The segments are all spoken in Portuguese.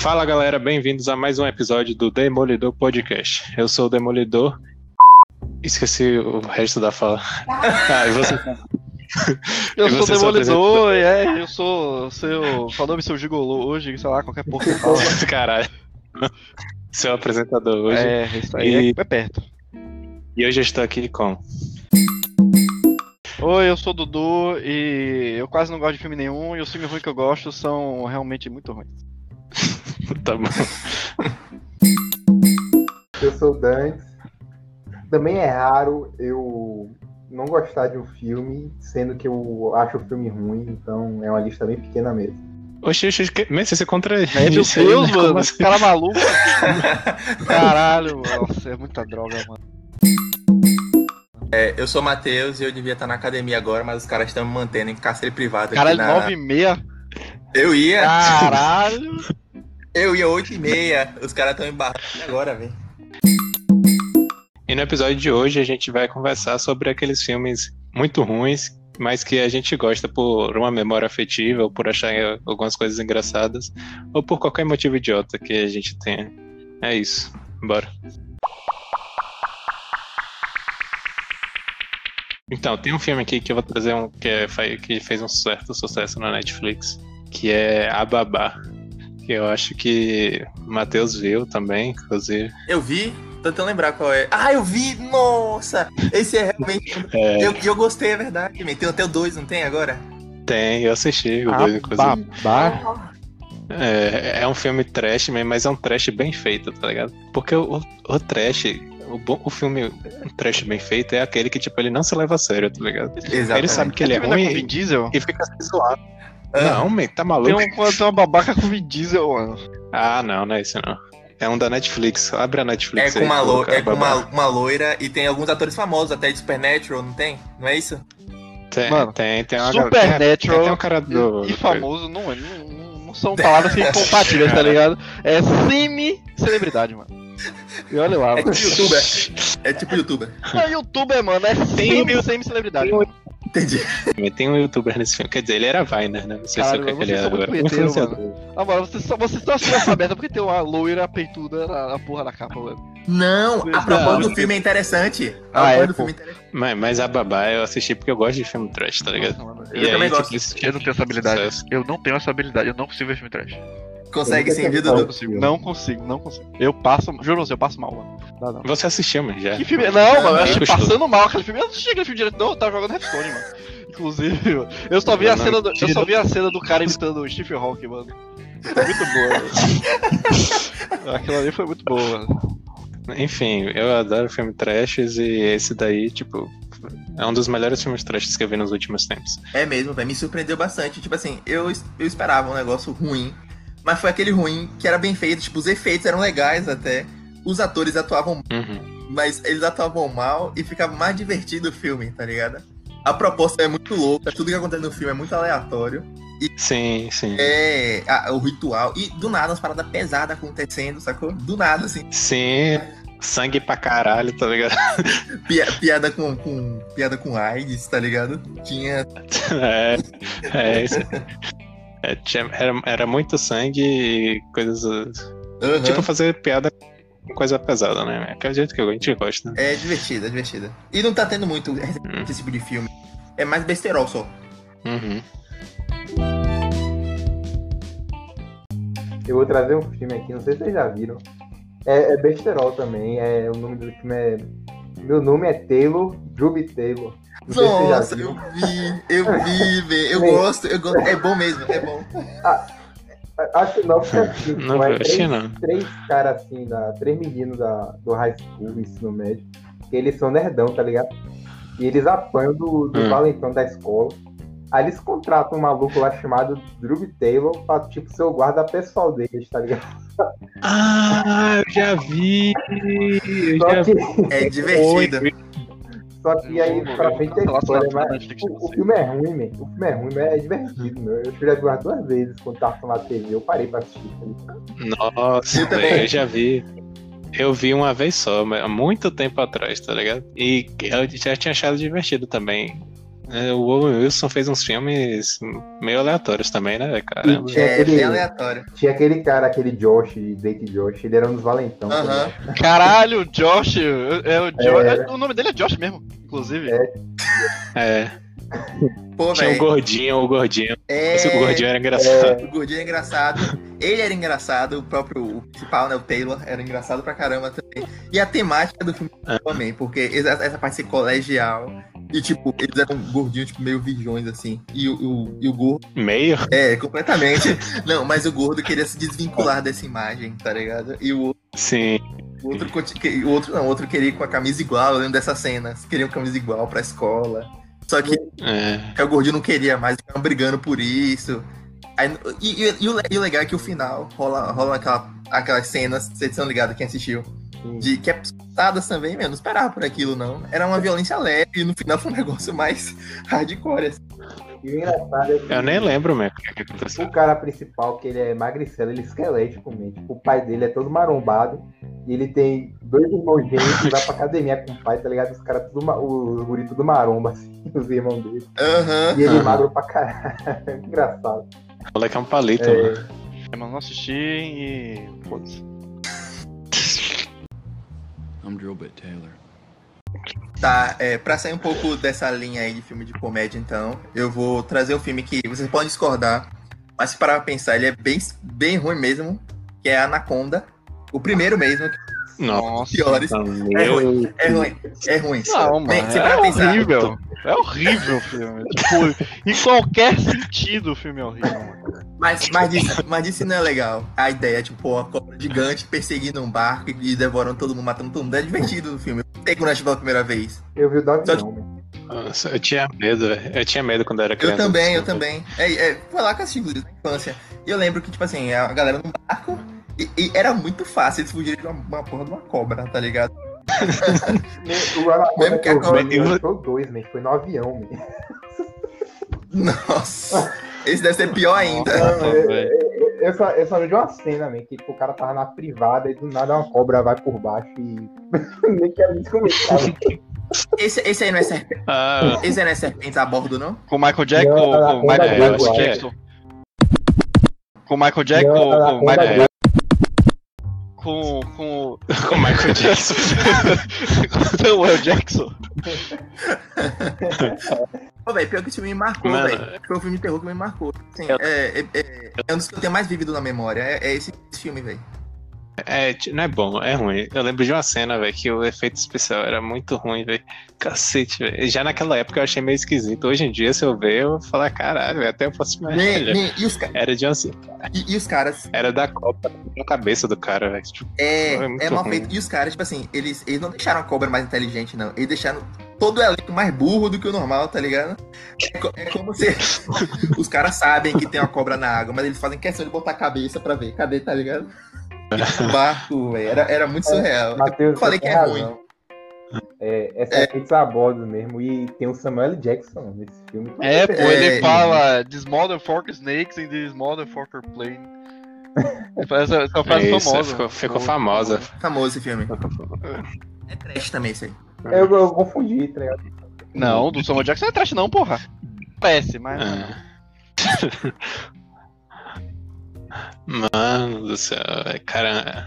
Fala galera, bem-vindos a mais um episódio do Demolidor Podcast. Eu sou o Demolidor. Esqueci o resto da fala. Ah, e você? Eu E sou Demolidor, é, eu sou seu. Falou-me seu gigolô hoje, sei lá, qualquer porra que fala. Caralho. Seu apresentador hoje. É, isso aí E- é, é perto. E hoje eu estou aqui com. Oi, eu sou o Dudu e eu quase não gosto de filme nenhum e os filmes ruins que eu gosto são realmente muito ruins. Tá bom. Eu sou o Dantes. Também é raro eu não gostar de um filme, sendo que eu acho o filme ruim, então é uma lista bem pequena mesmo. Oxi, oxi, mas você contra É, meu isso aí, Deus, né? Mano, assim? esse cara maluco. Caralho, nossa, é muita droga, mano. É, eu sou o Matheus e eu devia estar na academia agora, mas os caras estão me mantendo em cárcere privado. Caralho, aqui na... 9 e meia. Eu ia, Caralho. Eu ia 8 e meia. Os caras estão embarrando agora, velho. E no episódio de hoje a gente vai conversar sobre aqueles filmes muito ruins, mas que a gente gosta por uma memória afetiva, ou por achar algumas coisas engraçadas, ou por qualquer motivo idiota que a gente tenha. É isso. Bora. Então, tem um filme aqui que eu vou trazer um que, é, que fez um certo sucesso na Netflix, que é A Babá. Que eu acho que o Matheus viu também, inclusive. Eu vi, tô tentando lembrar qual é. Ah, eu vi! Nossa! Esse é realmente. É, Eu, eu gostei, é verdade. Tem até o 2, não tem agora? tem, eu assisti o Ah, dois, inclusive. babá. É, é um filme trash mesmo, mas é um trash bem feito, tá ligado? Porque o, o, o trash, o, bom, o filme trash bem feito é aquele que, tipo, ele não se leva a sério, tá ligado? Exatamente. Ele sabe que ele é filme não ruim Diesel? e fica se zoando. Ah, Não, man, tá Tem, maluco? um, tem uma babaca com Vin Diesel, mano. Ah, não, não é isso não. É um da Netflix. Abre a É Netflix com, aí, uma, lo... coloca é com uma, uma loira e tem alguns atores famosos, até de Supernatural, não tem? Não é isso? Tem, Mano, tem, tem uma tem- Supernatural Tem o cara do. e famoso não, é- não, não- são palavras que compatíveis, tá ligado? É semi-celebridade, mano. E olha lá, É mano. tipo youtuber. É tipo youtuber. Não, youtuber, mano, é Tem- semi- semi-celebridade. tem- mano. Entendi. Tem um youtuber nesse filme. Quer dizer, ele era Viner, né? Não sei Caralho, se é o que ele é muito agora. Ah, mano, vocês só, vocês só assistem essa merda porque tem uma loira peituda na, na porra da capa, mano. Não, a proposta do filme é interessante. Ah, a é, proposta do filme é interessante. Mas, mas a babá eu assisti porque eu gosto de filme trash, tá ligado? Nossa, mano, Eu também gosto. esse Eu não tenho essa habilidade. sucesso. Eu não tenho essa habilidade, eu não consigo ver filme trash. Consegue sim, Não Dudu? consigo, não consigo, não consigo. Eu passo, juro você, eu passo mal, mano. Dá não. Você assistiu, mas já. Que filme? Não, mano, eu Gostou. passando mal aquele filme. Eu não assisti aquele filme direto, não, eu tava jogando Hearthstone, mano. Inclusive, mano, eu só vi a Não, cena do, eu só vi a cena do cara imitando o Stephen Hawking, mano. Foi muito boa, mano. Aquilo ali foi muito boa, mano. Enfim, eu adoro filme trashes e esse daí, tipo, é um dos melhores filmes trashes que eu vi nos últimos tempos. É mesmo, velho. Me surpreendeu bastante. Tipo assim, eu, eu esperava um negócio ruim. Mas foi aquele ruim que era bem feito. Tipo, os efeitos eram legais até. Os atores atuavam, Uhum. mas eles atuavam mal e ficava mais divertido o filme, tá ligado? A proposta é muito louca, tudo que acontece no filme é muito aleatório. Sim, sim. É a- o ritual. E do nada, umas paradas pesadas acontecendo, sacou? Do nada, assim. Sim, sangue pra caralho, tá ligado? Pia- piada com, com. Piada com AIDS, tá ligado? Tinha. É, é isso. É, tinha- era, era muito sangue e coisas. Aham. Tipo, fazer piada com coisa pesada, né? Que é o jeito que a gente gosta. É divertida, é divertida. E não tá tendo muito esse tipo de filme. É mais besterol só. Uhum. Eu vou trazer um filme aqui, não sei se vocês já viram. É, é besterol também, é, o nome do filme é. Meu nome é Taylor, Ruby Taylor. Não Nossa, eu vi, eu vi, velho. Eu gosto, eu gosto. É bom mesmo, é bom. A sinopse é assim, Não tipo, é vi, acho que três, não. três caras assim, da, três meninos da, do high school, ensino médio, que eles são nerdão, tá ligado? E eles apanham do, do Hum. valentão da escola. Aí eles contratam um maluco lá chamado Drew Taylor pra, tipo, ser o guarda pessoal deles, tá ligado? Ah, eu já vi! Eu Só já que, É divertido. Só que aí Não, pra frente é não, mas o, o filme é ruim, man. O filme é ruim, mas é divertido, meu. Eu já vi umas duas vezes quando tava na TV, eu parei pra assistir. Nossa, Eu eu já vi. Eu vi uma vez só, mas há muito tempo atrás, tá ligado? E eu já tinha achado divertido também. É, o Owen Wilson fez uns filmes meio aleatórios também, né, caramba? Tinha É, aquele- bem aleatório. Tinha aquele cara, aquele Josh, Drake Josh, ele era um dos valentão. Aham. ligado? Caralho, o Josh. É o Josh. É. O nome dele é Josh mesmo, inclusive. É. É, Pô, tinha o gordinho, o gordinho. É... Esse gordinho era engraçado. O gordinho é engraçado. Ele era engraçado, o próprio o principal, né? O Taylor, era engraçado pra caramba também. E a temática do filme também, porque essa, essa parte de ser colegial. E, tipo, eles eram gordinhos, tipo, meio virgões, assim. E o, o, e o gordo. Meio? É, completamente. Não, mas o gordo queria se desvincular dessa imagem, tá ligado? E o Sim. o outro, o outro não, o outro queria ir com a camisa igual, eu lembro dessas cenas. Queriam camisa igual pra escola. Só que É. o gordinho não queria mais, ficavam brigando por isso. Aí, e, e- e o, e o legal é que o final rola, rola aquela, aquelas cenas, vocês estão ligados, quem assistiu, de que é pistadas também, meu, não esperava por aquilo, não. Era uma violência leve e no final foi um negócio mais hardcore. assim. E o engraçado é que Eu nem lembro mesmo o aconteceu. o cara principal, que ele é magricelo, ele é esquelético mesmo. Tipo, o pai dele é todo marombado. E ele tem dois irmãos gêmeos que vai pra academia com o pai, tá ligado? Os caras tudo, os guri tudo maromba, assim, os irmãos dele. Aham. E ele Aham. magro pra caralho. Engraçado. O moleque é um palito, É, mano. É, mano, não assisti e. Foda-se. I'm Drill Bit Taylor. Tá, é, pra sair um pouco dessa linha aí de filme de comédia, então, eu vou trazer um filme que vocês podem discordar, mas se parar pra pensar, ele é bem, bem ruim mesmo, que é Anaconda. O primeiro mesmo, que Nossa. piores. É ruim, é ruim, é ruim. Não, Bem, mano. se É pra pensar, horrível. É horrível o filme. Tipo, em qualquer sentido o filme é horrível, mano. Mas, mas, isso, mas isso não é legal. A ideia, tipo, uma cobra gigante perseguindo um barco e devorando todo mundo, matando todo mundo. É divertido no filme. Eu sei quando eu pela primeira vez. eu vi o do Só né? Nossa, eu tinha medo, velho. Eu tinha medo quando era Eu criança. também, eu também. É, é, foi lá que eu assisti, inclusive, na infância. E eu lembro que, tipo assim, a galera no barco. E, e era muito fácil eles fugirem de uma, uma porra de uma cobra, tá ligado? O Anaconda Mesmo que que eu dois, man. Foi no avião, man. Nossa, esse deve ser pior ainda. Nossa, é. Eu só, eu só vi de uma cena, man, que tipo, o cara tava na privada e do nada uma cobra vai por baixo e. Nem quero nem comentar. Esse, esse aí não é serpente. Ah, Esse aí não é serpente a bordo, não? Com o Michael Jackson Não, ou com o Michael, Jackson? Com o Michael Jackson Não, ou com o Michael. Com, com com o Michael Jackson. com Samuel Jackson. Pô, velho, pior que esse filme me marcou, velho. Foi um filme de terror que me marcou. Assim, Eu- é, é, é, é um dos que eu tenho mais vívido na memória. É, é esse, esse filme, velho. É, não é bom, é ruim. Eu lembro de uma cena, velho, que o efeito especial era muito ruim, velho. Cacete, velho. Já naquela época eu achei meio esquisito. Hoje em dia, se eu ver, eu vou falar, caralho, até eu posso mais. Nem- nem- e, os, ca- Era de onde? e, e os caras. Era da Copa na cabeça do cara, velho. Tipo, É, É mal ruim. feito. E os caras, tipo assim, eles, eles não deixaram a cobra mais inteligente, não. Eles deixaram todo o elenco mais burro do que o normal, tá ligado? É, é como se os caras sabem que tem uma cobra na água, mas eles fazem questão de botar a cabeça pra ver. Cadê, tá ligado? O barco, velho. Era, era muito surreal. Matheus, Eu falei que tem é razão. É, é serpentes a bordo mesmo. E tem o Samuel. Jackson nesse filme. É, pô, É, ele e- fala This motherfucker snakes in this motherfucker plane. Essa, essa frase é isso, famosa. ficou, ficou famosa. Famoso esse filme. É trash também esse aí. Eu, eu confundi, tá ligado? Não, do Samuel Jackson não é trash não, porra. Parece, mas... Ah. Mano do céu, velho, cara.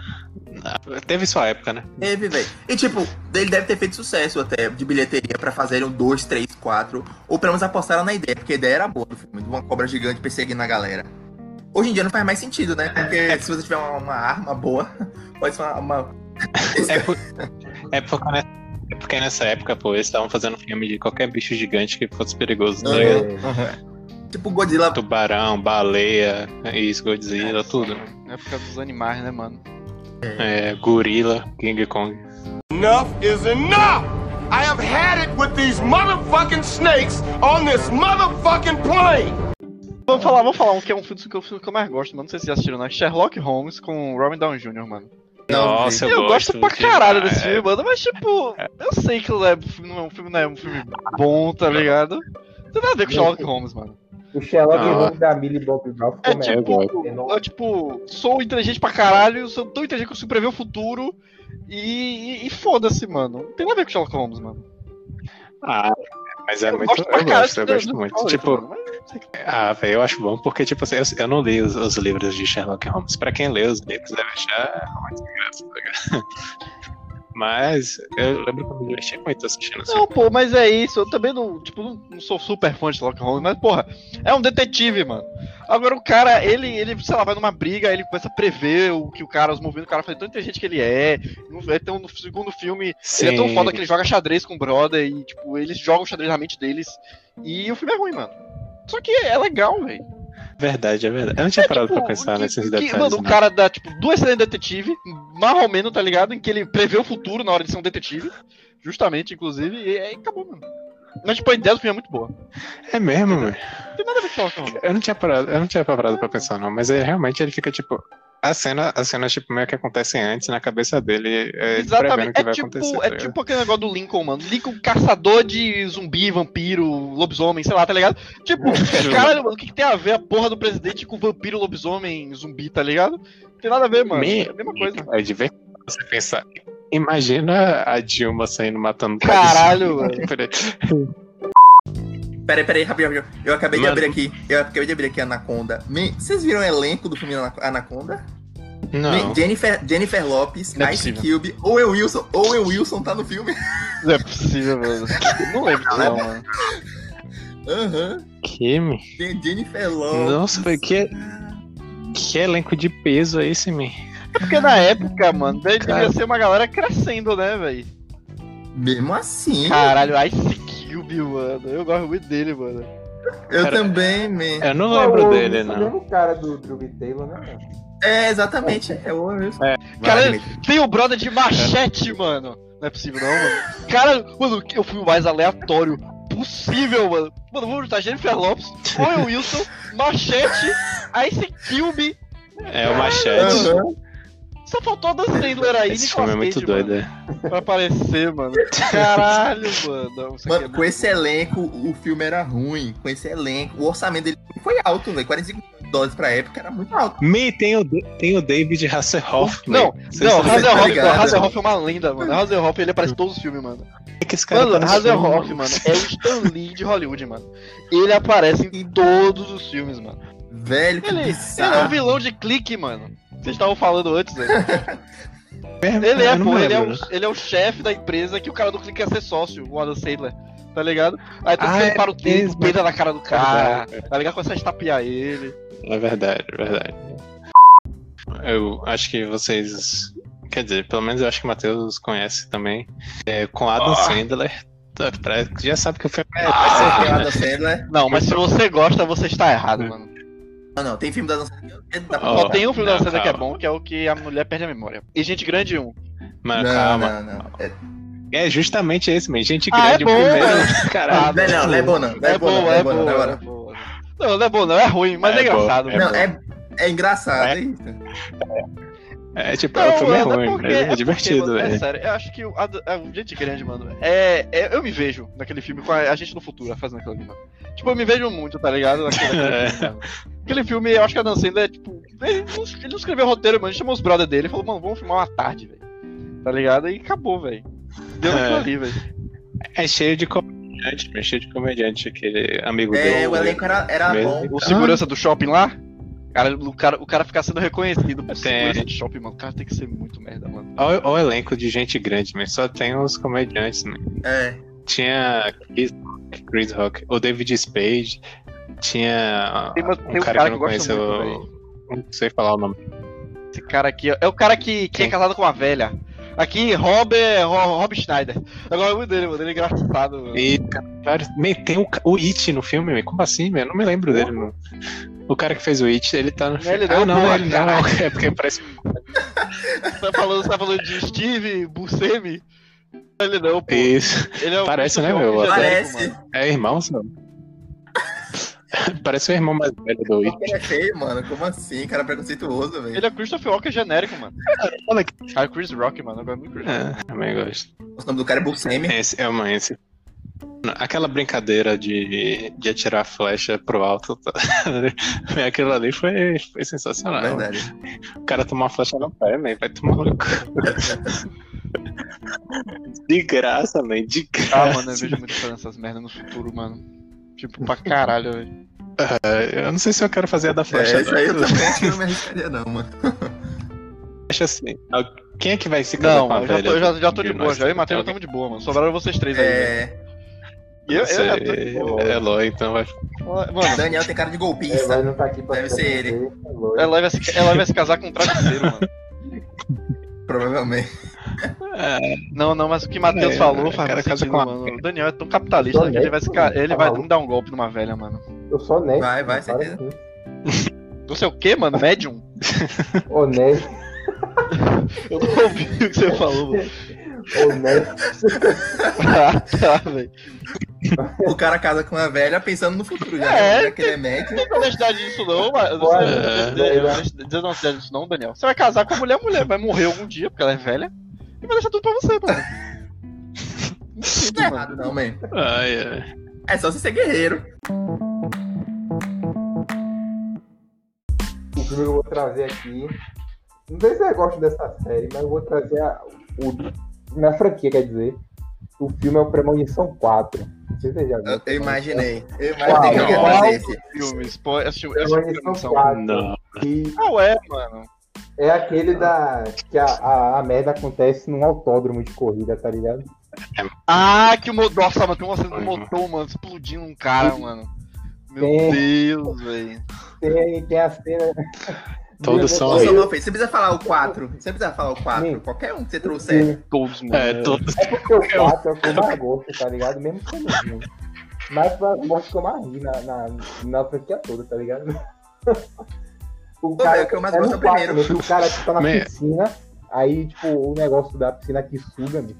Teve sua época, né? Teve, velho. E tipo, ele deve ter feito sucesso até de bilheteria pra fazerem um 2, 3, 4. Ou pelo menos apostaram na ideia, porque a ideia era boa do filme, de uma cobra gigante perseguindo a galera. Hoje em dia não faz mais sentido, né? Porque se você tiver uma, uma arma boa, pode ser uma. uma- É, por- é porque, nessa, é porque nessa época, pô, eles estavam fazendo filme de qualquer bicho gigante que fosse perigoso, tá ligado? É, Tipo Godzilla. Tubarão, baleia, isso, Godzilla, tudo. É por causa dos animais, né, mano? É, gorila, King Kong. Enough is enough! I have had it with these motherfucking snakes on this motherfucking plane! Vamos falar, vamos falar um que é um filme que eu, filme que eu mais gosto, mano. Não sei se vocês já assistiram, não. É Sherlock Holmes com Robin Downey Jr., mano. Nossa, Eu, eu, gosto pra demais. caralho desse filme, mano. Mas, tipo, eu sei que não é, não é um filme, não é um filme bom, tá ligado? Não tem nada a ver com Sherlock Holmes, mano. O Sherlock Ah. Holmes da Millie Bob Brown ficou É melhor. tipo, eu, tipo, sou inteligente pra caralho, sou tão inteligente que eu prever o futuro e, e, e foda-se, mano. Não tem nada a ver com Sherlock Holmes, mano. Ah, Mas é Eu muito. gosto pra Eu gosto, eu gosto muito. favorito, Tipo, mas ah, velho, eu acho bom porque, tipo assim, eu, eu não li os, os livros de Sherlock Holmes. Pra quem lê os livros, deve achar muito engraçado, tá ligado? Mas eu lembro que eu me diverti muito assistindo assim. Não, pô, mas é isso. Eu também não, tipo, não, não sou super fã de Sherlock Holmes, mas, porra, é um detetive, mano. Agora o cara, ele, ele, sei lá, vai numa briga, ele começa a prever o que o cara, os movimentos do cara faz tão inteligente que ele é. Então, no segundo filme, ele é tão Sim. foda que ele joga xadrez com o brother e, tipo, eles jogam xadrez na mente deles. E o filme é ruim, mano. Só que é legal, velho. Verdade, é verdade. Eu não tinha parado Tipo, pra pensar que- nesses que- detalhes. Mano, o cara dá, tipo, duas cenas de detetive, mais ou menos, tá ligado? Em que ele prevê o futuro na hora de ser um detetive. Justamente, inclusive, e aí acabou, mano. Mas, tipo, a ideia do filme é muito boa. É mesmo, velho. Não tem nada a ver com Holmes. Eu não tinha parado, eu não tinha parado pra pensar, não, mas é, realmente ele fica tipo. A cena, a cena, tipo, meio que acontecem antes na cabeça dele, é, Exatamente. É vai tipo, acontecer. é tá tipo aquele negócio do Lincoln, mano. Lincoln, caçador de zumbi, vampiro, lobisomem, sei lá, tá ligado? Tipo, caralho, mano, o que, que tem a ver a porra do presidente com vampiro, lobisomem, zumbi, tá ligado? Não tem nada a ver, mano. Me- É a mesma coisa. É de ver você pensar. Imagina a Dilma saindo matando Caralho, mano. Peraí, peraí, rapidinho, rapidinho. Eu acabei Mano. de abrir aqui. Eu acabei de abrir aqui Anaconda. Me- Vocês viram o elenco do filme Ana- Anaconda? Não. Me- Jennifer, Jennifer Lopes, Não é Ice possível. Cube, Owen Wilson. Owen Wilson tá no filme. Não é possível, mano. Não lembro disso, não, mano. Aham. Que, Tem Jennifer Lopes. Nossa, velho, que, que elenco de peso é esse, man? É porque na época, mano, devia Cara. ser uma galera crescendo, né, velho? Mesmo assim. Caralho, Ice Cube, mano. Eu gosto muito dele, mano. eu cara, também, man. Eu não lembro o- dele, esse é o não. mesmo cara do Drew Taylor, né? mano? É, exatamente. É o Wilson. É. Cara, Vai. Tem o brother de machete, mano. Não é possível, não, mano. Cara, mano, eu fui o mais aleatório possível, mano. Mano, vamos juntar Jennifer Lopes, Owen Wilson, Machete, Ice Cube. É o Machete. Aham. Só faltou a Dan Sandler aí, Esse filme é muito Cage, doido, mano, é. pra aparecer, mano. Caralho, mano. Não, aqui Mano, é com esse elenco, o filme era ruim. Com esse elenco, o orçamento dele foi alto, velho. 45 milhões de dólares pra época era muito alto. Me, tem o, tem o David Hasselhoff. Não. Não, Hazel- Hasselhoff, ligado, não, Hasselhoff é uma lenda, mano. Hasselhoff, ele aparece em todos os filmes, mano. ligados que esse cara Mano, tá Hasselhoff, filme? mano, é o Stan Lee de Hollywood, mano. Ele aparece em todos os filmes, mano. Velho, que Ele, ele é um vilão de clique, mano. Vocês estavam falando antes, velho. Mesmo? Ele é, não pô, ele é, o, ele é o chefe da empresa que o cara do clique quer ser sócio, o Adam Sandler. Tá ligado? Aí tu Ah, ele é para o tempo, peida na cara do cara, Verdade. tá ligado? Começa a estapear ele. É verdade, é verdade. Eu acho que vocês. Quer dizer, pelo menos eu acho que o Matheus conhece também. É, com Adam Sandler. tá, pra- Já sabe que o filme é. É, aquele né? Adam Sandler. Não, mas se você gosta, você está errado, mano. Não, não, tem filme da Sandler. que pra Ó, Só tem um filme da não, Sandler que é bom, que é o que a mulher perde a memória. E Gente Grande 1. Mano, Não, calma. não, não. É, É justamente esse, man. Gente Ah, é grande, bom, o primeiro. mano. Caralho. não, não, não é bom não. Não é, bom, não, não é bom, não, é boa. Não, não é bom, não. É ruim, mas é, É bom, engraçado. é não. é, é engraçado, É. é isso. É tipo, Não, o filme é mano, ruim, porque- mas é porque, divertido, mano, É velho. sério, eu acho que o, a, a- Gente Grande, mano, é, é- Eu me vejo naquele filme com a, a gente no futuro fazendo aquilo ali, mano. Tipo, eu me vejo muito, tá ligado? Naquele, naquele É. filme. Aquele filme, eu acho que a Dan Sandler é tipo. Ele não, ele não escreveu roteiro, mano. Ele chamou os brothers dele e falou, mano, vamos filmar uma tarde, velho. Tá ligado? E acabou, velho. Deu É. aquilo ali, velho. É cheio de comediante, é cheio de comediante, aquele amigo É, dele. o elenco era, era bom. O segurança do shopping lá. Cara, o, cara, o cara ficar sendo reconhecido por segurança de shopping, mano. O cara tem que ser muito merda, mano. Olha olha o elenco de gente grande, mas só tem os comediantes, né? É. Tinha Chris, Chris Rock, o David Spade, tinha Tem uma- um tem um cara, cara que eu não conheço, muito, eu não sei falar o nome. Esse cara aqui ó, é o cara que, que é casado com uma velha. Aqui, Rob, Ro- Rob Schneider. Gosto muito dele, mano. Ele é engraçado, mano. E tem o, o It no filme, como assim, man? Eu não me lembro dele, mano. O cara que fez o It, ele tá no filme. Ele não, ah, não, pô, ele não, é porque parece. Você tá falando, você tá falando de Steve Buscemi? Ele não, pô. Isso. Ele é o Parece, né, meu? Genérico, Parece. mano. É irmão, sabe? Parece o irmão mais velho do It. Ele é feio, mano. Como assim? Cara preconceituoso, velho. Ele é Christopher Walken genérico, mano. Olha aqui. Ah, Chris Rock, mano. Eu gosto muito Chris Rock. É, também gosto. O nome do cara é Buscemi. Esse é uma esse. Aquela brincadeira de, de atirar flecha pro alto, tá? aquilo ali foi, foi sensacional. Verdade. O cara tomou uma flecha no pé, man, vai tomar no cu. De graça, man, de graça. Ah, mano, eu vejo muito fazendo essas merdas no futuro, mano. Tipo, pra caralho, velho. É, eu não sei se eu quero fazer a da flecha. É, isso aí eu não. também acho que não me arriscaria, não, mano. Acho assim. Quem é que vai se casar Não, com a eu já velha? tô, eu já, já tô de boa, já eu e Matheus estamos de boa, mano. Sobraram vocês três aí. É. E eu, eu já tô de boa. é Eloy, então vai. Mano, Daniel tem cara de É, golpista. vai não tá aqui pra Deve ser ele. é ela vai, se, vai se casar com um travesseiro, mano. Provavelmente. É, Não, não, mas o que Matheus É, falou o faz cara sentido, com a- mano. O Daniel é tão capitalista que ele vai, se, ele tá vai dar um golpe numa velha, mano. Eu sou honesto. Vai, vai, certeza. Você é o quê, mano? Médium? Honesto, Eu não ouvi o que você falou, mano. honesto. Ah, tá, velho. O cara casa com a velha pensando no futuro já. É, né? que ele é médico. Não tem honestidade disso, não, mas. Bora. Desonestidade disso, não, Daniel. Você vai casar com a mulher, a mulher vai morrer algum dia, porque ela é velha, e vai deixar tudo pra você, mano. Não é mano. errado, não, man. ai, ai. É só você ser guerreiro. O filme que eu vou trazer aqui. Não sei se você gosta dessa série, mas eu vou trazer a, o, na franquia, quer dizer. O filme é o Premonição 4. Não sei se você já viu. Eu, eu imaginei. Eu imaginei que eu ia trazer esse. Filme, Premonição Premonição. 4. Não. Que Ah, ué, mano. É aquele da. que a, a, a merda acontece num autódromo de corrida, tá ligado? Ah, que o motor. Nossa, mano, tem uma cena do motor, mano, explodindo um cara, mano. Meu Tem. Deus, velho. Tem, tem a cena. Todos são Samuel, Fê, você precisa falar o 4. Você precisa falar o 4. Sim. Qualquer um que você trouxer. Sim. Todos, mano. É, todos. É porque o 4 é o que eu mais gosto, tá ligado? Mesmo sendo ruim. Mas foi a morte que eu mais ri na, na, na franquia toda, tá ligado? O Pô, velho, o que eu mais é gosto é o primeiro. né, o cara que tá na Me- piscina, aí, tipo, o negócio da piscina que suga, me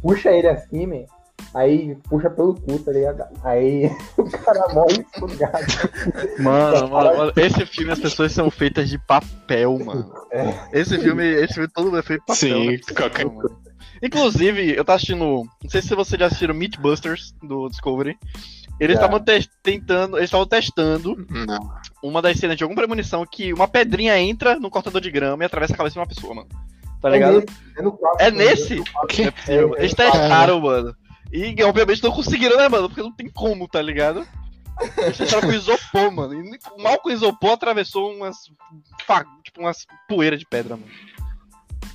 puxa ele assim, man, aí puxa pelo cu, tá ligado? Aí o cara morre sugado. Mano, mano, mano, esse filme as pessoas são feitas de papel, mano. É. Esse filme, esse filme todo é feito de papel. Sim, é qualquer mano. Inclusive, eu tava assistindo. Não sei se vocês já assistiram Meatbusters do Discovery. Eles estavam tentando. Eles estavam testando Não. uma das cenas de alguma premonição que uma pedrinha entra no cortador de grama e atravessa a cabeça de uma pessoa, mano. Tá ligado? É nesse? É. É nesse? Que? É possível. Eles testaram, mano. E obviamente não conseguiram, né, mano? Porque não tem como, tá ligado? Eles testaram com isopor, mano. E mal com isopor atravessou umas. Tipo, umas poeiras de pedra, mano.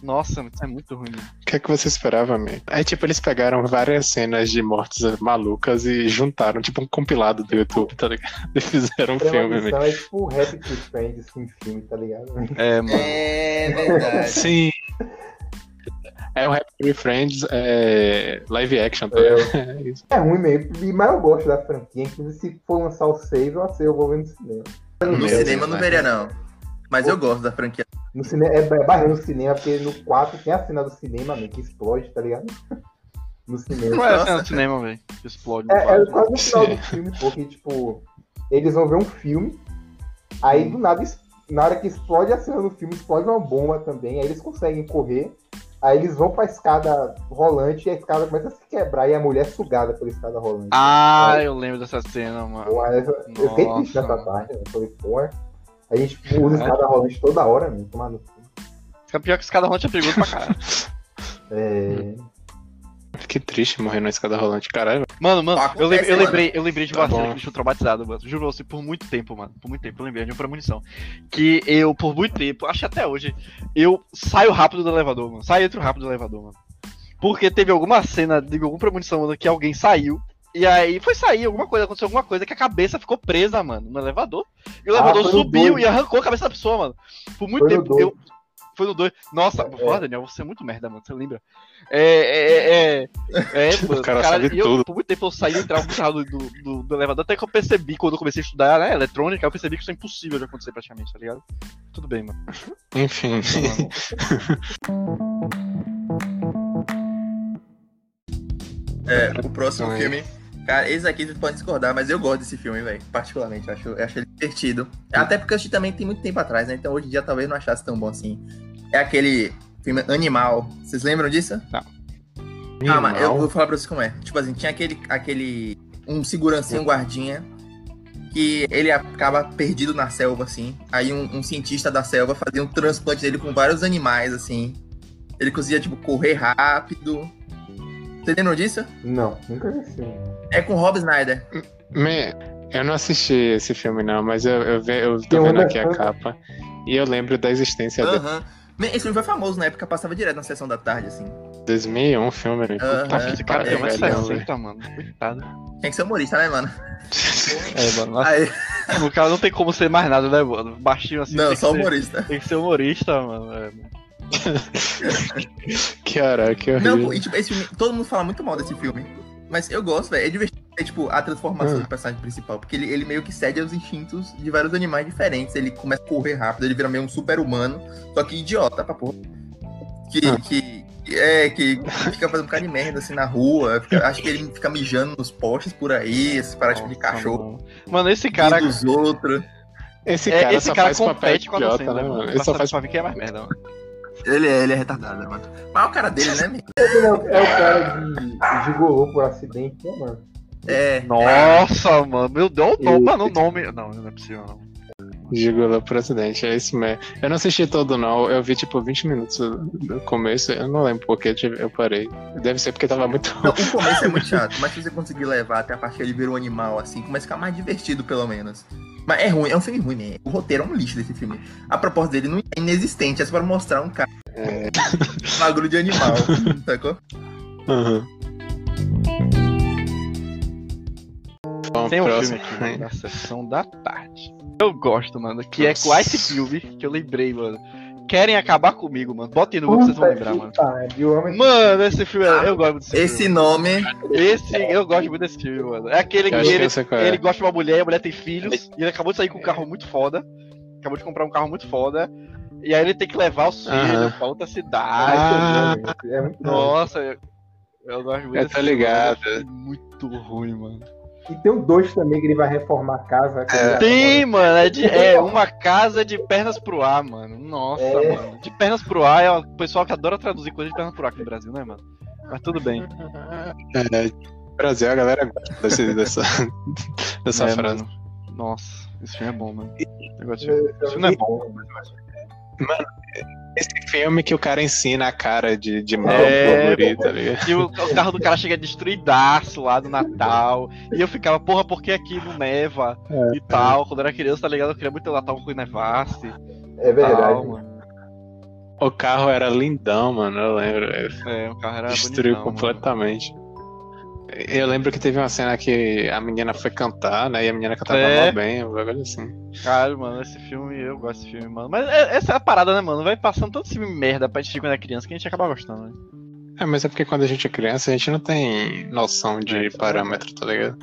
Nossa, isso é muito ruim, mano. O que é que você esperava, man? Aí, tipo, eles pegaram várias cenas de mortes malucas e juntaram, tipo, um compilado do YouTube, tá ligado? E fizeram um filme, man. Premonição é tipo o Happy to Friends em filme, tá ligado? É, mano. É verdade. Sim. É o Happy Friends é, live action, tá É. ligado? É isso. É ruim mesmo, e- mas eu gosto da franquia. Inclusive, se for lançar o 6, eu sei, eu vou ver no cinema. No cinema não né? veria, não. Mas eu gosto da franquia. No cinema, é é barreiro no cinema, porque no 4 tem a cena do cinema, man, que explode, tá ligado? No cinema. Qual é a cena do cinema, velho? Que explode no É, é quase no final do filme, porque, tipo, eles vão ver um filme, aí do nada, na hora que explode a cena do filme, explode uma bomba também, aí eles conseguem correr, aí eles vão pra escada rolante e a escada começa a se quebrar e a mulher é sugada pela escada rolante. Ah, eu lembro dessa cena, mano. Essa- eu fiquei triste nessa parte, né? Eu falei, porra, a gente usa escada rolante toda hora, mano, tomar no. Fica pior que escada rolante é perigoso pra caralho. É... Que triste morrer na escada rolante, caralho. Mano, mano, Acontece, eu, lem- eu mano. lembrei, eu lembrei de Tá uma cena bom. que me deixou traumatizado, mano. Juro você, por muito tempo, mano. Por muito tempo, eu lembrei de uma premonição. Que eu, por muito tempo, acho que até hoje, eu saio rápido do elevador, mano. Saio entro rápido do elevador, mano. Porque teve alguma cena de alguma premonição, mano, que alguém saiu. E aí foi sair, alguma coisa, aconteceu alguma coisa que a cabeça ficou presa, mano, no elevador. E o Ah, elevador no subiu e arrancou a cabeça da pessoa, mano. Por muito Foi no tempo. Eu... Foi no 2. Nossa, É. porra, Daniel, você é muito merda, mano. Você lembra? É, é, é. É, é mano. cara sabe e eu, tudo. Por muito tempo eu saí e entrava muito rápido do, do, do elevador, até que eu percebi, quando eu comecei a estudar né, eletrônica, eu percebi que isso é impossível de acontecer praticamente, tá ligado? Tudo bem, mano. Enfim. É, o próximo Então é. filme. Cara, esse aqui vocês podem discordar, mas eu gosto desse filme, velho. Particularmente, eu acho, eu acho ele divertido. Até porque eu assisti também tem muito tempo atrás, né? Então hoje em dia talvez não achasse tão bom assim. É aquele filme Animal. Vocês lembram disso? Calma, eu vou falar pra vocês como é. Tipo assim, tinha aquele. aquele um segurancinho, um guardinha. Que ele acaba perdido na selva, assim. Aí um, um cientista da selva fazia um transplante dele com vários animais, assim. Ele conseguia, tipo, correr rápido. Você lembram disso? Não, nunca vi. É com Rob Snyder. Me- Eu não assisti esse filme, não, mas eu, eu, ve- eu tô vendo aqui a capa. E eu lembro da existência dele. Aham. Esse filme foi famoso na época, passava direto na sessão da tarde, assim. 2001, filme, né? Aham. Puta Tá, que pariu, mais velho. 60, mano. Coitado. Tem que ser humorista, né, mano? É, mano. nossa, Aí, O cara não tem como ser mais nada, né, mano? Baixinho assim. não, só que ser, humorista. tem que ser humorista, mano. É, Caraca, que horrível. Não, e tipo, esse filme, todo mundo fala muito mal desse filme. Mas eu gosto, velho. É divertido. É tipo a transformação Hum. do personagem principal. Porque ele, ele meio que cede aos instintos de vários animais diferentes. Ele começa a correr rápido, ele vira meio um super-humano. Só que idiota pra porra. Que, Hum. que. É, que fica fazendo um cara de merda assim na rua. fica- acho que ele fica mijando nos postes por aí, esses paradigmas de cachorro. Mano. Esse cara. dos outros. Esse é, cara esse só cara faz papel compete com a idiota, Lucena, né, mano? Ele só faz pra ver quem é mais merda, mano. Ele é, ele é retardado, né, mano? Mas o cara dele, né? Ele é, o- é o cara de gigolô por acidente, né, mano? É. Nossa, mano. Meu Deus, não, Eu- mano, o nome. Não, não é possível, não. Gigolô pro acidente, é isso mesmo. Eu não assisti todo, não. Eu vi, tipo, 20 minutos do começo. Eu não lembro por que eu parei. Deve ser porque tava muito Não, o começo é muito chato, mas se você conseguir levar até a parte que ele vira um animal, assim, começa a ficar mais divertido, pelo menos. Mas é ruim, é um filme ruim, né? O roteiro é um lixo desse filme. A proposta dele não é inexistente, é só pra mostrar um cara. Um bagulho de animal, sacou? Uhum. Bom, Tem um próximo. filme aqui, mano, da sessão da tarde. Eu gosto, mano, que é com esse filme que eu lembrei, mano. Querem acabar comigo, mano. Botem no Google que vocês vão lembrar, mano. Pariu. Mano, esse filme, é- eu gosto desse Esse filme. nome. Esse, eu gosto muito desse filme, mano. É aquele que ele, qual é. ele gosta de uma mulher, a mulher tem filhos, e ele acabou de sair com um carro muito foda. Acabou de comprar um carro muito foda. E aí ele tem que levar os filhos Aham. pra outra Ah. cidade. É muito bom. Nossa, eu, eu gosto muito Eu desse tô filme, ligado. mano. É muito ruim, mano. E tem um dois também que ele vai reformar a casa. ele Tem, mano, é, de- é uma casa de pernas pro ar, mano. Nossa, É. mano. De pernas pro ar é o pessoal que adora traduzir coisa de pernas pro ar aqui no Brasil, né, mano? Mas tudo bem. É, Brasil, a galera gosta desse- dessa, dessa É, frase. mano. Nossa, esse filme é bom, mano. Filme. Esse filme é bom. Esse filme que o cara ensina a cara de, de mal É, tá ligado? E o, o carro do cara chega destruidaço lá do Natal. E eu ficava, porra, por que aqui não neva? É, e tal. Quando eu era criança, tá ligado? Eu queria muito ter o Natal que nevasse. É verdade. Tal, mano. O carro era lindão, mano, eu lembro. É, o carro era Destruiu bonitão, completamente. Eu lembro que teve uma cena que a menina foi cantar, né? E a menina cantava É. mal bem, um bagulho assim. Cara, mano, esse filme, eu gosto desse filme, mano. Mas é- essa é a parada, né, mano? Vai passando tanto filme merda pra gente quando é criança que a gente acaba gostando, né? É, mas é porque quando a gente é criança, a gente não tem noção de É, é parâmetro, tá ligado?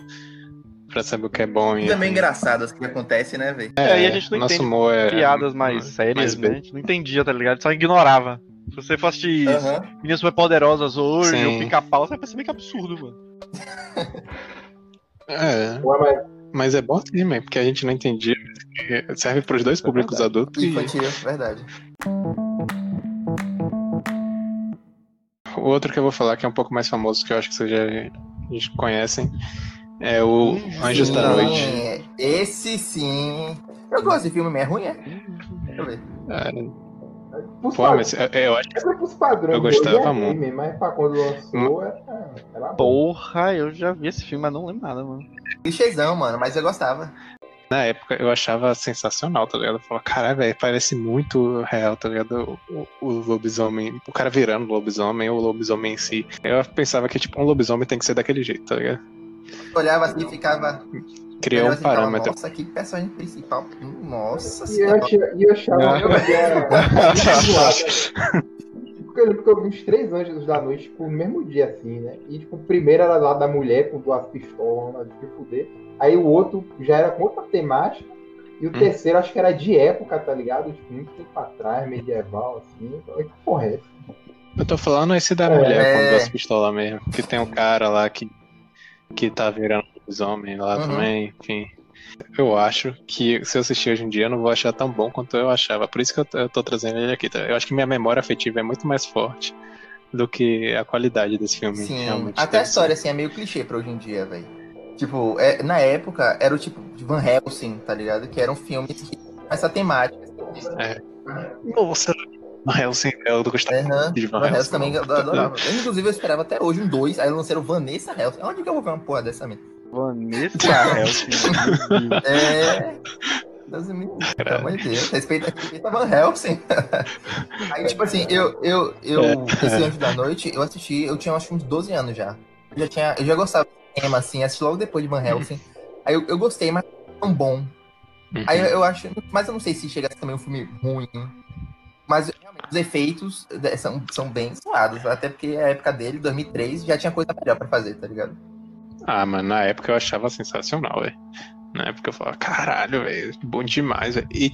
Pra saber o que é bom e. Também engraçado assim que acontece, né, velho? É, e a gente não nosso entende humor é. Piadas mais mais sérias, né? A gente não entendia, tá ligado? Só ignorava. Se você fosse assistir Aham. Meninas Super Poderosas hoje, Sim. ou Pica-Pau, você vai perceber que é absurdo, mano. É, mas é bom sim, man, porque a gente não entendia. Serve pros dois públicos adultos e Infantil, verdade. O outro que eu vou falar, que é um pouco mais famoso, que eu acho que vocês já conhecem, é o Anjos da Noite. Esse sim. Eu gosto desse filme, mas é ruim, é? Deixa eu ver. É, pros pô, padrões, mas eu, eu acho é pros padrões. eu gostava é muito. ruim, Mas pra quando lançou, era, era bom. Porra, eu já vi esse filme, mas não lembro nada, mano. Clichêzão, mano, mas eu gostava. na época eu achava sensacional, tá ligado? Eu falava, caralho, velho, parece muito real, tá ligado? O, o lobisomem, o cara virando lobisomem, ou o lobisomem em si. Eu pensava que, tipo, um lobisomem tem que ser daquele jeito, tá ligado? Eu olhava assim e ficava. Criou um assim parâmetro. Nossa, que personagem principal. Nossa E eu, e eu achava que era. Porque eu lembro que eu vi uns três anjos da noite, tipo, no mesmo dia, assim, né? E, tipo, o primeiro era lá da mulher com duas pistolas, de fuder. Aí o outro já era com outra temática. E o terceiro acho que era de época, tá ligado? Tipo, muito tempo atrás, medieval, assim. Eu falei, que porra é essa? Eu tô falando esse da É. mulher com duas pistolas mesmo. Que tem um cara lá que, que tá virando lobisomem lá Uhum. também, enfim. Eu acho que se eu assistir hoje em dia eu não vou achar tão bom quanto eu achava. Por isso que eu tô, eu tô trazendo ele aqui. tá? Eu acho que minha memória afetiva é muito mais forte do que a qualidade desse filme. Sim, realmente até a história assim é meio clichê pra hoje em dia, velho. Tipo, é, na época era o tipo de Van Helsing, tá ligado? Que eram filmes que essa temática. Nossa, Van Helsing, eu gostava Aham. de Van Van Helsing Helsing. também eu adorava. Eu, inclusive, eu esperava até hoje um 2, aí lançaram Vanessa Helsing. Onde que eu vou ver uma porra dessa mesmo? Vanessa Helsing. É. Deus me livre, pelo amor de Deus. Respeita, respeita Van Helsing. Aí, tipo assim, eu, eu, eu É. esse Anjo da Noite, eu assisti, eu tinha acho que uns 12 anos já. Eu já, tinha, eu já gostava do tema, assim, assisti logo depois de Van Helsing. Aí eu, eu gostei, mas não tão bom. Uhum. Aí eu, eu acho. Mas eu não sei se chega a ser também um filme ruim. Mas realmente, os efeitos eh, são, são bem suados. Até porque a época dele, 2003, já tinha coisa melhor pra fazer, tá ligado? Ah, mano, na época eu achava sensacional, velho. Na época eu falava, caralho, velho, bom demais, velho. E,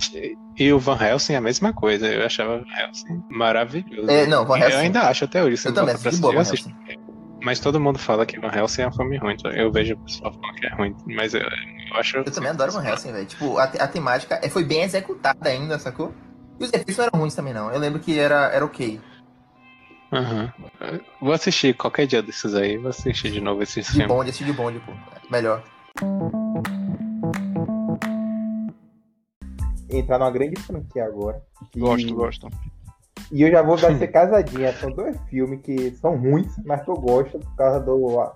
e o Van Helsing é a mesma coisa, eu achava Van Helsing maravilhoso. É, não, Van Eu Helsing- ainda acho até hoje. Eu também pra assisti boa, assistir, eu assisto. Mas todo mundo fala que Van Helsing é um filme ruim, então eu vejo o pessoal falando que é ruim, mas eu, eu acho... Eu também adoro Van Helsing, velho. Tipo, a, a temática é- foi bem executada ainda, sacou? E os efeitos não eram ruins também, não. Eu lembro que era, era ok. Aham. Vou assistir qualquer dia desses aí, vou assistir de novo esses De filmes. bonde, assistir de bonde, pô. Melhor. Entrar numa grande franquia agora. E- Gosto, gosto. E eu já vou dar ser casadinha. São dois filmes que são ruins, mas que eu gosto por causa do,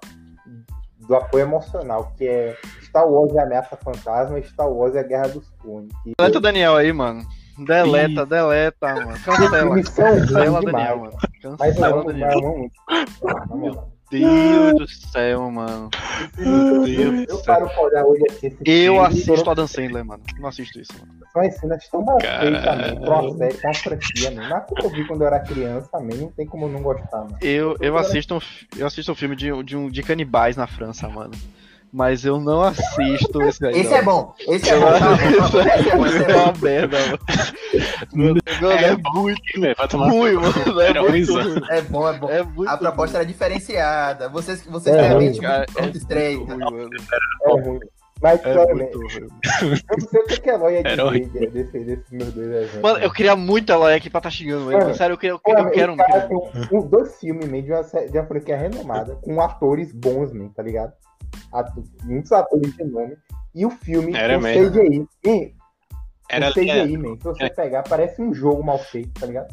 do apoio emocional, que é Star Wars e a Ameaça Fantasma e Star Wars e a Guerra dos Clones. Que Deleta o Daniel aí, mano. Deleta, Ih. deleta, mano. Cancela. Cancela. Daniel, mano. Cancela, Daniel. eu amo muito. Na moral. Deus do céu, mano. Eu, Deus eu do céu. paro pra olhar hoje aqui esse Eu assisto Adam Sandler, mano. Não assisto isso, mano. São as cenas tão mal feitas pra uma franquia mesmo. Mas como eu vi quando eu era criança também, não tem como não gostar, mano. Eu, eu, assisto um, eu assisto um filme de, de, um, de canibais na França, mano. Mas eu não assisto esse aí. Esse não. é bom. Esse é bom. Esse é bom. Esse É é bom. uma merda, mano. Mano, é, É muito Velho, Vai tomar ruim, mano. É muito. É bom, é bom. É muito A proposta era diferenciada. Vocês, vocês É, realmente cara, muito estreia. ruim, mano. É ruim. Mas, É muito né, ruim. eu não sei o que a Eloy ia Era dizer horrível. de- desse, desses meus dois exemplos. Mano, eu queria muito ela aqui pra tá xingando ele. Mano, Sério, eu, queria, eu, Pô, eu quero esse cara muito. tem um, dois filmes meio de uma, de uma franquia renomada, com atores bons, man, tá ligado? Atu- muitos atores de nome. E o filme Era mesmo. CGI. Era o CGI, man, se você pegar, parece um jogo mal feito, tá ligado?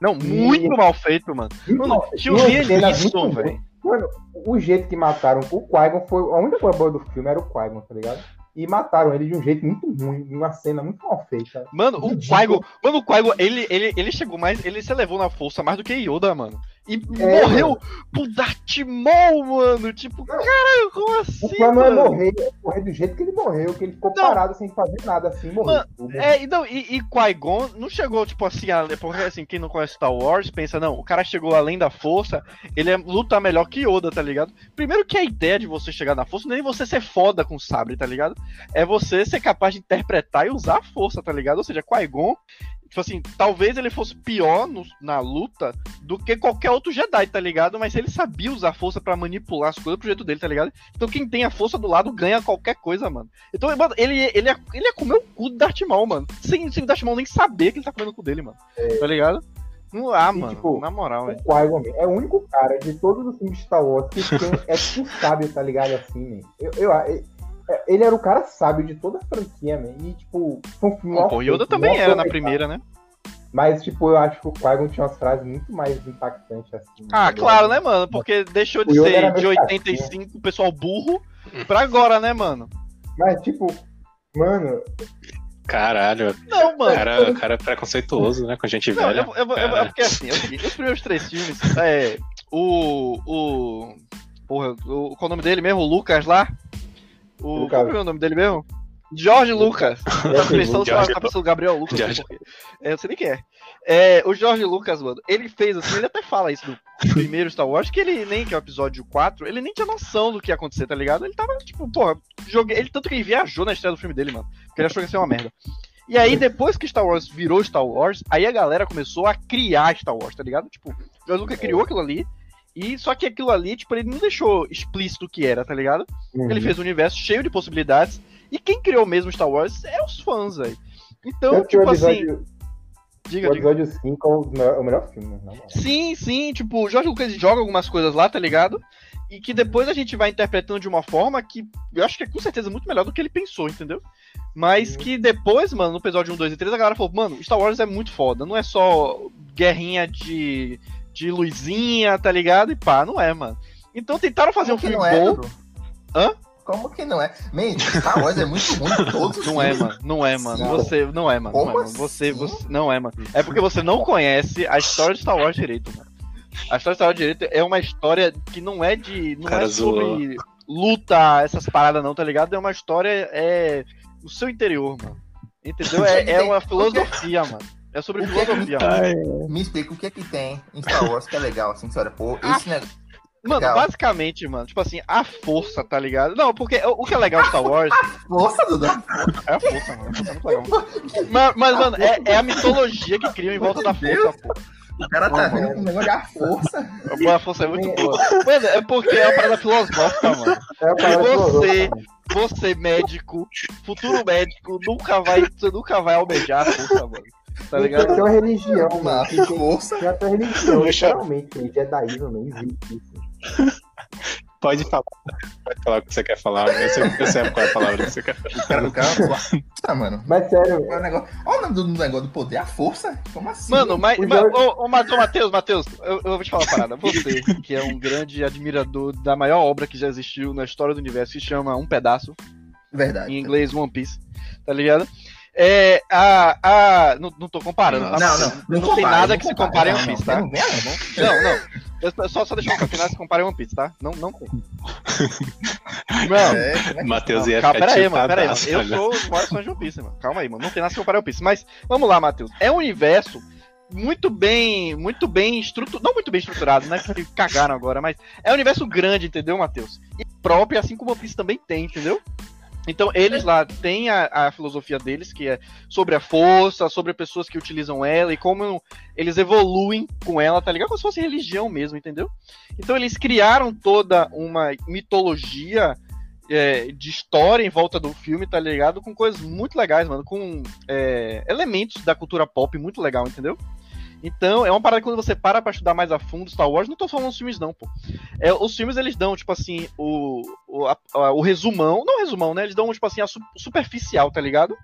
Não, muito mal feito, mano. Muito Mano, mal feito. tinha o E uma Liam cena Neeson, muito boa. velho. Mano, o jeito que mataram o Qui-Gon foi. A única coisa boa do filme era o Qui-Gon, tá ligado? E mataram ele de um jeito muito ruim, de uma cena muito mal feita. Mano, o. Qui-Gon, mano, o Qui-Gon, ele, ele, ele chegou mais, ele se levou na força mais do que Yoda, mano. E É, morreu pro Darth Maul, mano. Tipo, caralho, como O assim, plano é mano? morrer, é morrer do jeito que ele morreu, que ele ficou Não. parado sem fazer nada, assim, morreu. Mano, É, e, não, e, e Qui-Gon não chegou, tipo assim, a, porque assim, quem não conhece Star Wars pensa, não, o cara chegou além da força, ele é, luta melhor que Yoda, tá ligado? Primeiro que a ideia de você chegar na força é nem você ser foda com o sabre, tá ligado? É você ser capaz de interpretar e usar a força, tá ligado? Ou seja, Qui-Gon, tipo assim, talvez ele fosse pior no- na luta do que qualquer outro Jedi, tá ligado? Mas ele sabia usar a força pra manipular as coisas pro jeito dele, tá ligado? Então quem tem a força do lado ganha qualquer coisa, mano. Então, mano, ele, ele, ia, ele ia comer o cu do Darth Maul, mano. Sem, sem o Darth Maul nem saber que ele tá comendo o cu dele, mano. Tá ligado? Não, ah, E, mano, tipo, na moral, velho. Man, é o único cara de todos os filmes de Star Wars que tem, é tipo sábio, tá ligado? Assim. Eu, eu, é- ele era o cara sábio de toda a franquia, man. E, tipo, foi um filme Bom, pô, Yoda também era na primeira, né? Mas, tipo, eu acho que o Qui-Gon tinha umas frases muito mais impactantes, assim. Ah, claro, né, mano? Porque deixou de O ser de meio 85 o pessoal burro pra agora, né, mano? Mas, tipo, mano, Caralho, Não, mano. cara, cara é preconceituoso, né? Com gente Não, velha. eu, eu, eu, eu, Cara. porque assim, é o seguinte, os primeiros três filmes, é. O. O. Porra, o, qual é o nome dele mesmo? O Lucas lá? O, Lucas. qual é o nome dele mesmo? Jorge Lucas. é Tá pensando Jorge na cabeça do Gabriel Lucas. não sei Jorge. porquê. É, eu sei nem quem é. é. O Jorge Lucas, mano, ele fez assim, ele até fala isso do primeiro Star Wars, que ele nem, que é o episódio 4, ele nem tinha noção do que ia acontecer, tá ligado? Ele tava, tipo, porra, joguei. Ele tanto que ele viajou na estreia do filme dele, mano. Porque ele achou que ia ser uma merda. E aí, depois que Star Wars virou Star Wars, aí a galera começou a criar Star Wars, tá ligado? Tipo, o George Lucas criou aquilo ali. E só que aquilo ali, tipo, ele não deixou explícito o que era, tá ligado? uhum. Ele fez um universo cheio de possibilidades. E quem criou mesmo Star Wars é os fãs, velho. Então, o tipo assim. episódio- Diga, O diga. episódio 5 é o melhor, o melhor filme, moral. Sim, sim, tipo, o Jorge Lucas joga algumas coisas lá, tá ligado? E que depois a gente vai interpretando de uma forma que eu acho que é com certeza muito melhor do que ele pensou, entendeu? Mas que depois, mano, no episódio 1, 2 e 3, a galera falou, mano, Star Wars é muito foda, não é só guerrinha de, de luzinha, tá ligado? E pá, não é, mano. Então tentaram fazer um Como que filme não é, bom. Dudu? Hã? Como que não é? Man, Star Wars é muito ruim. Todos os Não é, mano. Não é, mano. Sim. Você. Não é, mano. Não é, Como mano. Você, assim? você. Não é, mano. É porque você não conhece a história de Star Wars direito, mano. A história de Star Wars direito é uma história que não é de. Não Cara é sobre luta, essas paradas, não, tá ligado? É uma história. É. O seu interior, mano. Entendeu? É, é uma filosofia, mano. É sobre O que é que filosofia, mano. Me explica o que é que tem em Star Wars que é legal, assim, senhora. Pô, Ah, esse negócio. Mano, legal. basicamente, mano, tipo assim, a força, tá ligado? Não, porque o que é legal de Star Wars Nossa, Dudu. é a força, mano. É muito legal. Mas, mas, mano, é, é a mitologia que criam em volta da força, pô. O cara tá Ah, vendo com o negócio da força. A força é muito boa. Mano, é porque é uma parada filosófica, mano. É a parada você-. Você, médico, futuro médico, nunca vai, você nunca vai almejar a força, mano. Tá Tem que ter ligado? uma religião, Uma mano. Tem força. ter uma religião, Deixa- literalmente. gente. Jedaísmo não existe isso. Pode falar. Pode falar o que você quer falar. Eu sei, eu sei qual é a palavra que você quer falar. Força, mano. Mas sério, Qual é o negócio? Olha o nome do negócio do poder, a força? Como assim? Mano, mas. O mas Jorge- ô, ô, Matheus, Matheus, Matheus, eu, eu vou te falar uma parada. Você, que é um grande admirador da maior obra que já existiu na história do universo, que se chama Um Pedaço, Verdade. em inglês One Piece, tá ligado? É. A. a não, não tô comparando, tá? Não, não. Não, tem compara, nada não que se compare a Não, One Piece, não, tá? Não, não. Não, não. Eu só, só deixa eu falar, se compare a One Piece, tá? Não, não tem. Não. É, como é Matheus Não, ia calma, ficar pera aí, mano, pera aí, mano. Eu sou os maiores fãs de One Piece, mano. Calma aí, mano. Não tem nada que comparar One Piece. Mas, vamos lá, Matheus. É um universo muito bem, muito bem estruturado. Não muito bem estruturado, né? Que cagaram agora, mas é um universo grande, entendeu, Matheus? E próprio, assim como One Piece também tem, entendeu? Então, eles lá têm a, a filosofia deles, que é sobre a força, sobre pessoas que utilizam ela e como eles evoluem com ela, tá ligado? Como se fosse religião mesmo, entendeu? Então, eles criaram toda uma mitologia é, de história em volta do filme, tá ligado? Com coisas muito legais, mano. Com é, elementos da cultura pop muito legal, entendeu? Então, é uma parada que quando você para pra estudar mais a fundo Star Wars, não tô falando os filmes não, pô. É, os filmes, eles dão, tipo assim, o, o, a- a- o resumão, não resumão, né? Eles dão, tipo assim, a su- superficial, tá ligado?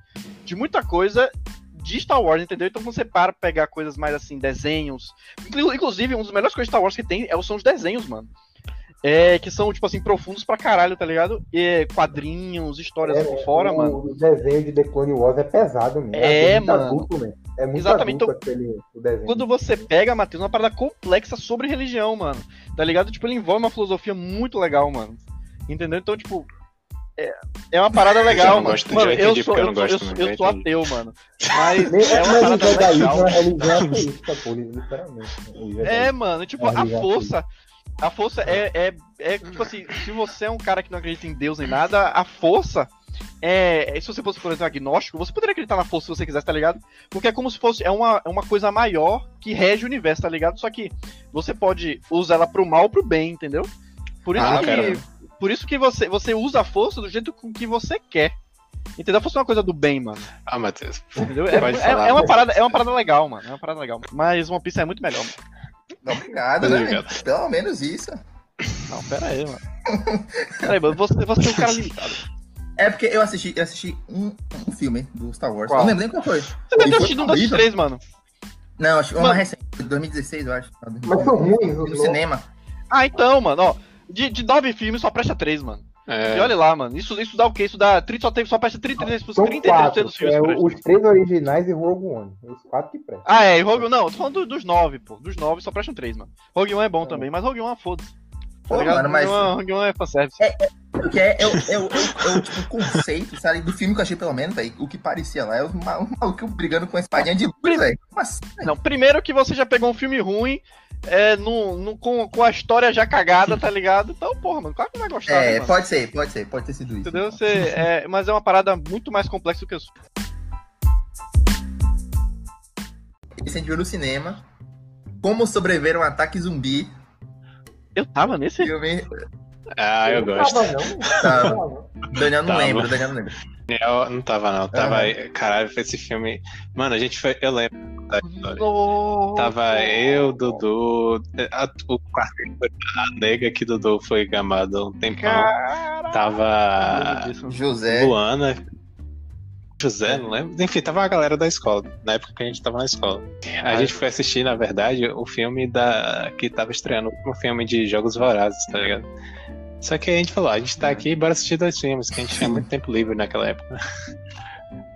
De muita coisa de Star Wars, entendeu? Então, você para pra pegar coisas mais, assim, desenhos... Inclu- Inclusive, um dos melhores coisas de Star Wars que tem é, são os desenhos, mano. É, que são, tipo assim, profundos pra caralho, tá ligado? E quadrinhos, histórias por fora, o, mano. O desenho de The Clone Wars é pesado mesmo. É, muito mano. Adulto, né? É muito Exatamente, adulto aquele, o desenho. Quando você pega, Matheus, uma parada complexa sobre religião, mano. Tá ligado? Tipo, ele envolve uma filosofia muito legal, mano. Entendeu? Então, tipo. É, é uma parada legal, mano. gosto, mano, já eu entendi sou, eu sou, eu sou, ateu, mano. Mas é uma mas o parada é legal. uma religião ateísta, pô, literalmente. O Jedaísmo. É, mano, tipo, É, a força. A força é, é, é, tipo assim, se você é um cara que não acredita em Deus nem nada, a força é. é- Se você fosse, por exemplo, agnóstico, você poderia acreditar na força se você quisesse, tá ligado? Porque é como se fosse. É uma, é uma coisa maior que rege o universo, tá ligado? Só que você pode usar ela pro mal ou pro bem, entendeu? Por isso Ah, que. cara. Por isso que você, você usa a força do jeito com que você quer. Entendeu? Força é uma coisa do bem, mano. Ah, Matheus. Entendeu? É, é- falar. é uma parada, é uma parada legal, mano. É uma parada legal. Mas One Piece é muito melhor, mano. Obrigado, né? Obrigado. Pelo menos isso. Não, pera aí, mano. Pera aí, mano. Você, você é um cara limitado. É porque eu assisti, eu assisti um, um filme do Star Wars. Qual? Não lembro nem qual foi. Você deve ter foi assistido um horrível. três, mano. Não, acho que uma recente, 2016, eu acho. Mas são ruins, No cinema. Ah, então, mano, ó. De, de nove filmes só presta três, mano. É, E olha lá, mano. Isso, isso dá o quê? Isso dá. 30, só, tem, só presta 33%, São 33% quatro. dos filmes. É, os três originais e Rogue One. Os quatro que prestam. Ah, é, e Rogue Não, eu tô falando do- dos nove, pô. Dos nove só prestam três, mano. Rogue One é bom É. também, mas Rogue One é foda-se. Tá Pô, mano, mas. Rogue One, One é fanservice. Porque é, é, o- é, o- é, o- é o tipo conceito, sabe? Do filme que eu achei, pelo menos, velho. O que parecia lá é os ma- os malucos brigando com a espadinha de luz, velho. Como assim? velho? Não, primeiro que você já pegou um filme ruim. É, no, no- com, com a história já cagada, tá ligado? Então, porra, mano, claro que não vai gostar, né, É, mano? pode ser, pode ser, pode ter sido isso. Entendeu? Você, é, mas é uma parada muito mais complexa do que isso. Esse a gente viu no cinema. Como sobreviver a um ataque zumbi. Eu tava nesse. Filme. Ah, eu não gosto. tava, não. Tá. Não tava. Daniel não Tava. lembra, Daniel não lembra. Eu não tava, não. Tava. Caralho, foi esse filme. Mano, a gente foi. Eu lembro da história. Nossa. Tava eu, Dudu, a, o quarteto, a nega que Dudu foi gamado há um tempão. Caralho. Tava. José. Luana, José, não lembro. Enfim, tava a galera da escola, na época que a gente tava na escola. A Ah, gente foi assistir, na verdade, o filme da que tava estreando, o filme de Jogos Vorazes, tá ligado? Só que a gente falou, a gente tá aqui, bora assistir dois filmes, que a gente tinha muito tempo livre naquela época.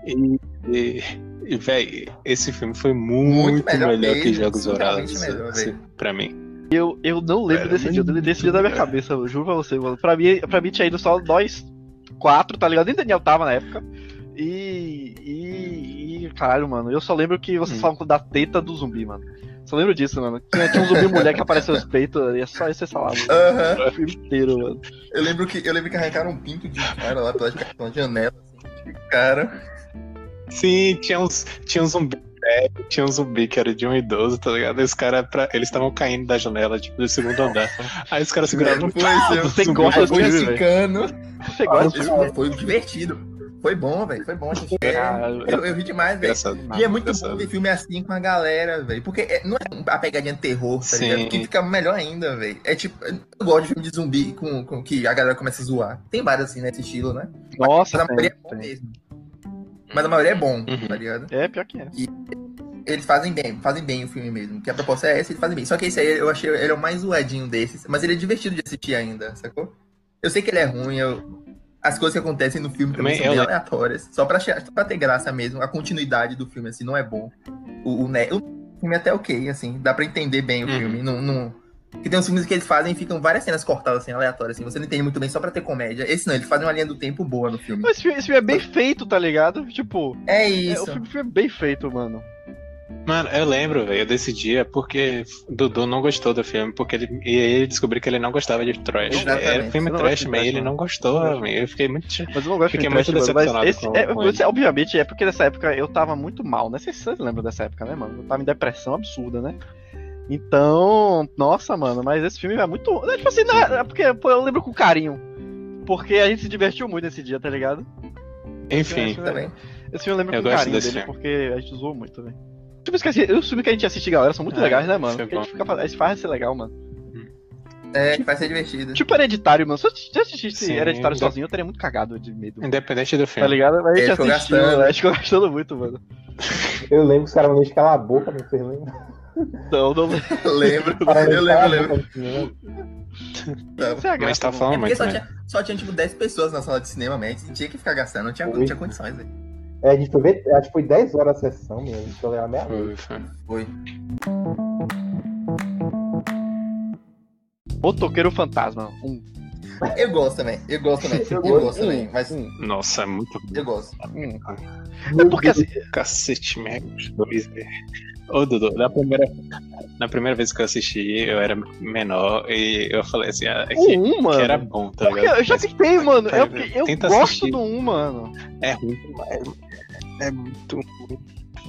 E, e, e véi, esse filme foi muito, melhor melhor, que mesmo, Jogos surrealmente Vorazes, melhor, assim, pra mim. Eu, eu não lembro Era desse dia, eu muito- deletei esse dia da minha cabeça, eu juro pra você, mano. Pra mim, pra mim tinha ido só nós quatro, tá ligado? Nem Daniel tava na época. E. E. e caralho, mano, eu só lembro que vocês Hum. falam da teta do zumbi, mano. Só lembro disso, mano. Tinha, tinha um zumbi mulher que apareceu os peitos e é só isso que vocês falavam. Aham. O filme inteiro, mano. Eu lembro que eu lembro que arrancaram um pinto de um cara lá pela, pela janela, assim, de cara. Sim, tinha uns, tinha um zumbi. É, tinha um zumbi que era de um idoso, tá ligado? E os caras, pra- eles estavam caindo da janela, tipo, do segundo andar. Aí os caras seguraram no Foi, seu- Você gosta filme, ficando. Você gosta filme foi divertido. Foi bom, velho. Foi bom. gente. É, eu, eu ri demais, velho. E é muito engraçado. bom ver filme assim com a galera, velho. Porque é- não é a pegadinha de terror, tá ligado? Que fica melhor ainda, velho. É tipo, eu gosto de filme de zumbi com, com que a galera começa a zoar. Tem vários assim nesse estilo, né? Nossa, Mas a maioria é bom tem. mesmo. Mas a maioria é bom, Uhum. tá ligado? É, pior que é. Eles fazem bem, fazem bem o filme mesmo. Que a proposta é essa, eles fazem bem. Só que esse aí eu achei ele é o mais zoadinho desses. Mas ele é divertido de assistir ainda, sacou? Eu sei que ele é ruim, eu... as coisas que acontecem no filme também Também são bem lembro. aleatórias. Só pra, só pra ter graça mesmo. A continuidade do filme, assim, não é bom. O, o, ne- o filme é até ok, assim. Dá pra entender bem o Uhum. filme. Não, não... Porque tem uns filmes que eles fazem e ficam várias cenas cortadas, assim, aleatórias, assim. Você não entende muito bem só pra ter comédia. Esse não, eles fazem uma linha do tempo boa no filme. Mas esse filme, esse filme é bem feito, tá ligado? Tipo, É é, isso. o filme, o filme é bem feito, mano. Mano, eu lembro, velho, desse dia porque Dudu não gostou do filme, porque ele, e ele descobriu que ele não gostava de trash. Exatamente. Era filme Eu trash, de mas ele não gostou, amigo. Eu fiquei muito. Mas eu não gosto de Fiquei filme muito trash, decepcionado esse, com- é, com esse, obviamente, é porque nessa época eu tava muito mal, né? Vocês, vocês lembram dessa época, né, mano? Eu tava em depressão absurda, né? Então, nossa, mano, mas esse filme é muito. É, tipo assim, não é, é porque pô, eu lembro com carinho. Porque a gente se divertiu muito nesse dia, tá ligado? Enfim, Eu acho- Também. Esse filme eu lembro Eu com carinho dele, filme. porque a gente zoou muito, velho. Tipo, esqueci, os filmes que a gente assiste, galera, são muito É, legais, né, mano? foi Porque a gente bom. fica fazendo. A gente faz ser legal, mano. É, vai ser divertido. Tipo hereditário, mano. Se eu se eu assistisse Sim, hereditário sozinho, eu teria muito cagado de medo. independente do Tá filme. ligado? Mas a gente assistiu, gastando. né? a gente ficou gastando muito, mano. Eu lembro que os caras não deixam calar a boca, não sei lembra. Não, não. Eu lembro, eu não lembro, eu lembro. boca no cinema. Isso é a Mas tá mano. falando É porque muito, só né? tinha, só tinha tipo 10 pessoas na sala de cinema, man. Tinha que ficar gastando, não tinha, não tinha condições, velho. É, a gente foi ver, acho que foi 10 horas a sessão mesmo, a gente foi lá meia-noite. Foi, Foi. foi. Motoqueiro Fantasma. Um. Eu gosto também, eu gosto também, eu, gosto. gosto também, mas Um. Nossa, é muito eu gosto. um. É porque assim. cacete, mesmo. os dois, velho. Ô, Dudu, na primeira, na primeira vez que eu assisti, eu era menor e eu falei assim, ah, que, O um, que era bom, tá ligado? eu já tentei, mano. tá, Eu, porque eu tenta gosto assistir. do 1, mano. É ruim demais. É muito ruim.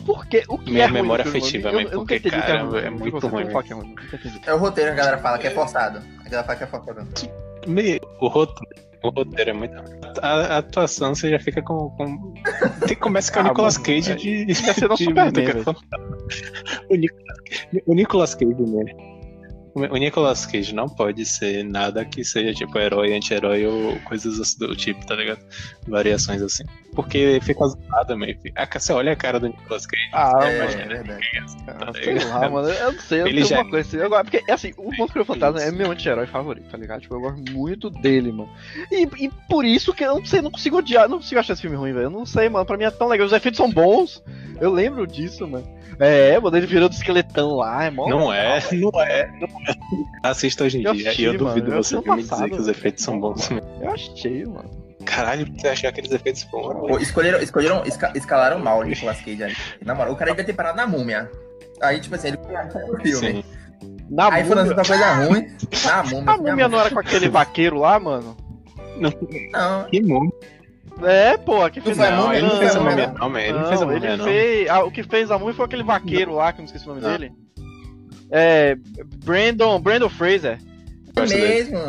Porque o que Minha é ruim memória filme, afetiva, Eu, eu porque, entendi cara, ruim. é Tipo, muito ruim, é ruim. É o roteiro que a galera fala que é forçado. A galera fala que é forçado. Me- O roteiro, o roteiro é muito ruim. A, a atuação você já fica com. com... Tem, começa com o Ah, Nicolas Cage é- de. Superman. Fantasma. O Nicolas, o Nicolas Cage, né? O Nicolas Cage não pode ser nada que seja tipo herói, anti-herói ou coisas assim do tipo, tá ligado? Variações assim. Porque fica zoado, meio. Ah, Você olha a cara do Nicolas Cage. Ah, é, é verdade. Ah, sei lá, mano. Eu não sei, eu Ele tenho já- uma coisa assim. Eu porque, assim, o Motoqueiro Fantasma é meu anti-herói favorito, tá ligado? Tipo, eu gosto muito dele, mano. E, e por isso que eu não sei, não consigo odiar, não consigo achar esse filme ruim, velho. Eu não sei, mano. Pra mim é tão legal. Os efeitos são bons. Eu lembro disso, mano. É, mano, ele virou do esqueletão lá, é mó. Não é, não é, não é. Assista hoje em Eu dia e eu mano, duvido eu você no me dizer passado, que os efeitos são bons. Eu achei, mano. Caralho, você achou aqueles efeitos bons? Pô, escolheram, escolheram, esca- escalaram mal o Nicolas Cage ali. Na moral, o cara devia ter parado na múmia. Aí, tipo assim, ele foi no filme. Sim. Na Aí foi múmia, lançando uma coisa ruim. Na múmia. a múmia não era com aquele vaqueiro lá, mano? Não, Que mundo. É, pô, que Não fez a Não, múmia, ele não não, fez a não, múmia, não. não. Ele Não, não fez a múmia, não. fez. Ah, o que fez a múmia foi aquele vaqueiro lá, que eu não esqueci o nome Não. dele. É. Brandon. Brandon Fraser. é mesmo.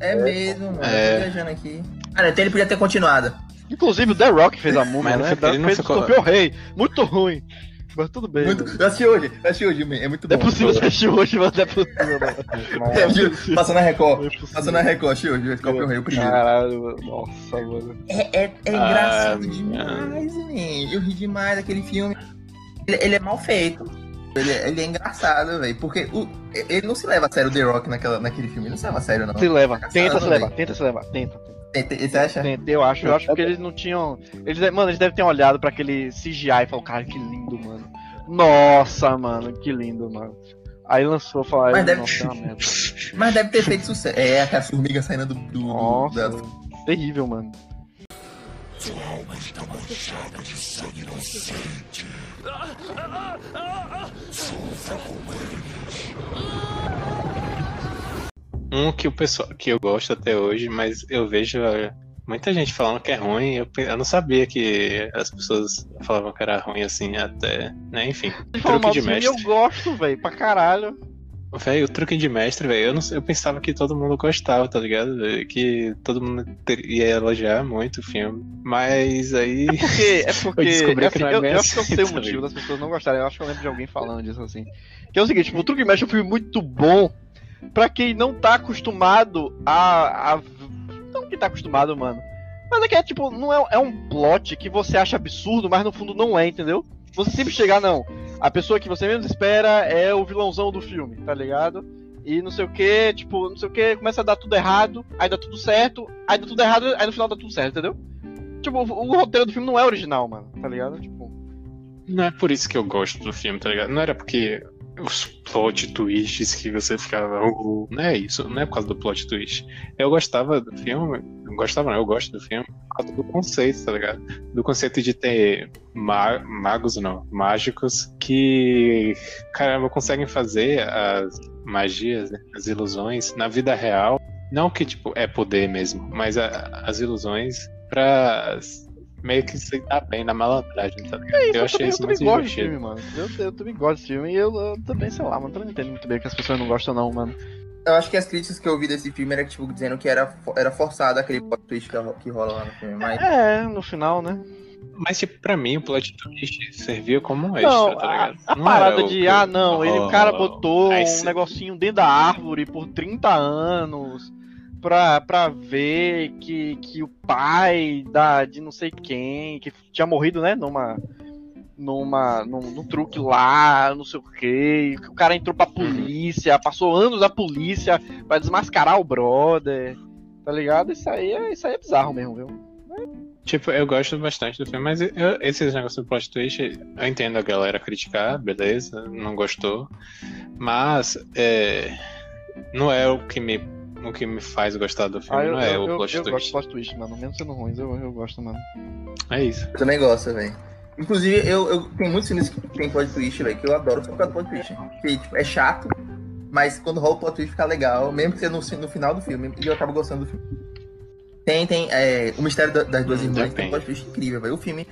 É mesmo, mano. É. Eu tô viajando aqui. Cara, então ele podia ter continuado. Inclusive o The Rock fez a múmia, Mas não né? ele não fez o Escorpião Rei. Muito ruim. Mas tudo bem. Muito... Eu assisti hoje, eu assisti hoje, man. é muito bom. Não é possível você assistir hoje. Não é possível, mano. Mas- assisti- Passou na Record. É. Passou na Record, assisti hoje, o Scorpion Rei, o primeiro. Caralho, mano. Nossa, mano. É, é, é Ah, engraçado minha. demais, man. Eu ri demais daquele filme. Ele, ele é mal feito. Ele, ele é engraçado, velho. Porque o- ele não se leva a sério o The Rock naquela, naquele filme. Ele não se leva a sério, não. Se leva. Caçando, Tenta se levar. velho. Tenta se levar. Tenta. Você acha? Eu acho. Eu acho que eles não tinham. Eles, mano, eles devem ter olhado pra aquele CGI e falado, cara, que lindo, mano. Nossa, mano, que lindo, mano. Aí lançou, falaram, Mas deve- é. Mas deve ter feito sucesso. É, aquela formiga saindo do. do, Nossa, da- terrível, mano. Um que o pessoal que eu gosto até hoje, mas eu vejo eh, muita gente falando que é ruim. Eu, eu não sabia que as pessoas falavam que era ruim assim até. Né? Enfim, truque de mestre. eu gosto, velho, pra caralho. Véi, o truque de mestre, velho, eu, não eu pensava que todo mundo gostava, tá ligado? Que todo mundo ia elogiar muito o filme. Mas aí. Porque, é porque. descobri é que não é eu, eu acho que eu sei o tá motivo das pessoas não gostarem. Eu acho que eu lembro de alguém falando disso assim. Que é o seguinte, tipo, o Truque Mexe é um filme muito bom pra quem não tá acostumado a. a... Não que tá acostumado, mano. Mas é que é tipo, não é, é um plot que você acha absurdo, mas no fundo não é, entendeu? Você sempre chegar, não. A pessoa que você menos espera é o vilãozão do filme, tá ligado? E não sei o que, tipo, não sei o que, começa a dar tudo errado, aí dá tudo certo, aí dá tudo errado, aí no final dá tudo certo, entendeu? Tipo, o, o roteiro do filme não é original, mano, tá ligado? Tipo, Não é por isso que eu gosto do filme, tá ligado? Não era porque os plot twists que você ficava. "Uh", não é isso, não é por causa do plot twist. Eu gostava do filme, gostava, não, eu gosto do filme por causa do conceito, tá ligado? Do conceito de ter ma- magos, não, mágicos que, caramba, conseguem fazer as magias, né, as ilusões na vida real. Não que, tipo, é poder mesmo, mas a- as ilusões pra meio que se dar bem na malandragem, tá ligado? é isso, eu eu, achei também, eu isso também muito gosto desse divertido. filme, mano. Eu, eu também gosto desse filme e eu, eu também, sei lá, mano, também não entendo muito bem que as pessoas não gostam, não, mano. Eu acho que as críticas que eu ouvi desse filme era tipo dizendo que era, era forçado aquele plot twist que, ro- que rola lá no filme. Mas É, no final, né? Mas, tipo, pra mim, o plot twist servia como um extra, Não, tá a, ligado? a Não parada de, que- ah, não, ele, o cara Oh, botou um negocinho dentro da árvore por 30 anos pra, pra ver que, que o pai da, de não sei quem, que tinha morrido, né, numa, numa, num, num truque lá, não sei o que, que o cara entrou pra polícia, passou anos da polícia pra desmascarar o brother, tá ligado? Isso aí é, isso aí é bizarro mesmo, viu? Tipo, eu gosto bastante do filme, mas eu, esses negócios do plot twist, eu entendo a galera criticar, beleza, não gostou. Mas, é, não é o que me, o que me faz gostar do filme, Ah, eu, não é eu, o eu, plot eu gosto twist. de plot twist, mano, mesmo sendo ruins, eu, eu gosto, mano. É isso. eu também gosto, velho. Inclusive, eu, eu tem muitos filmes que tem plot twist, velho, que eu adoro só por causa do plot twist. Que tipo, é chato, mas quando rola o plot twist fica legal, mesmo que seja no, no final do filme, e eu acabo gostando do filme. Tem, tem, é, O Mistério da- das Duas Hum, Irmãs tem um plot twist incrível, velho. O filme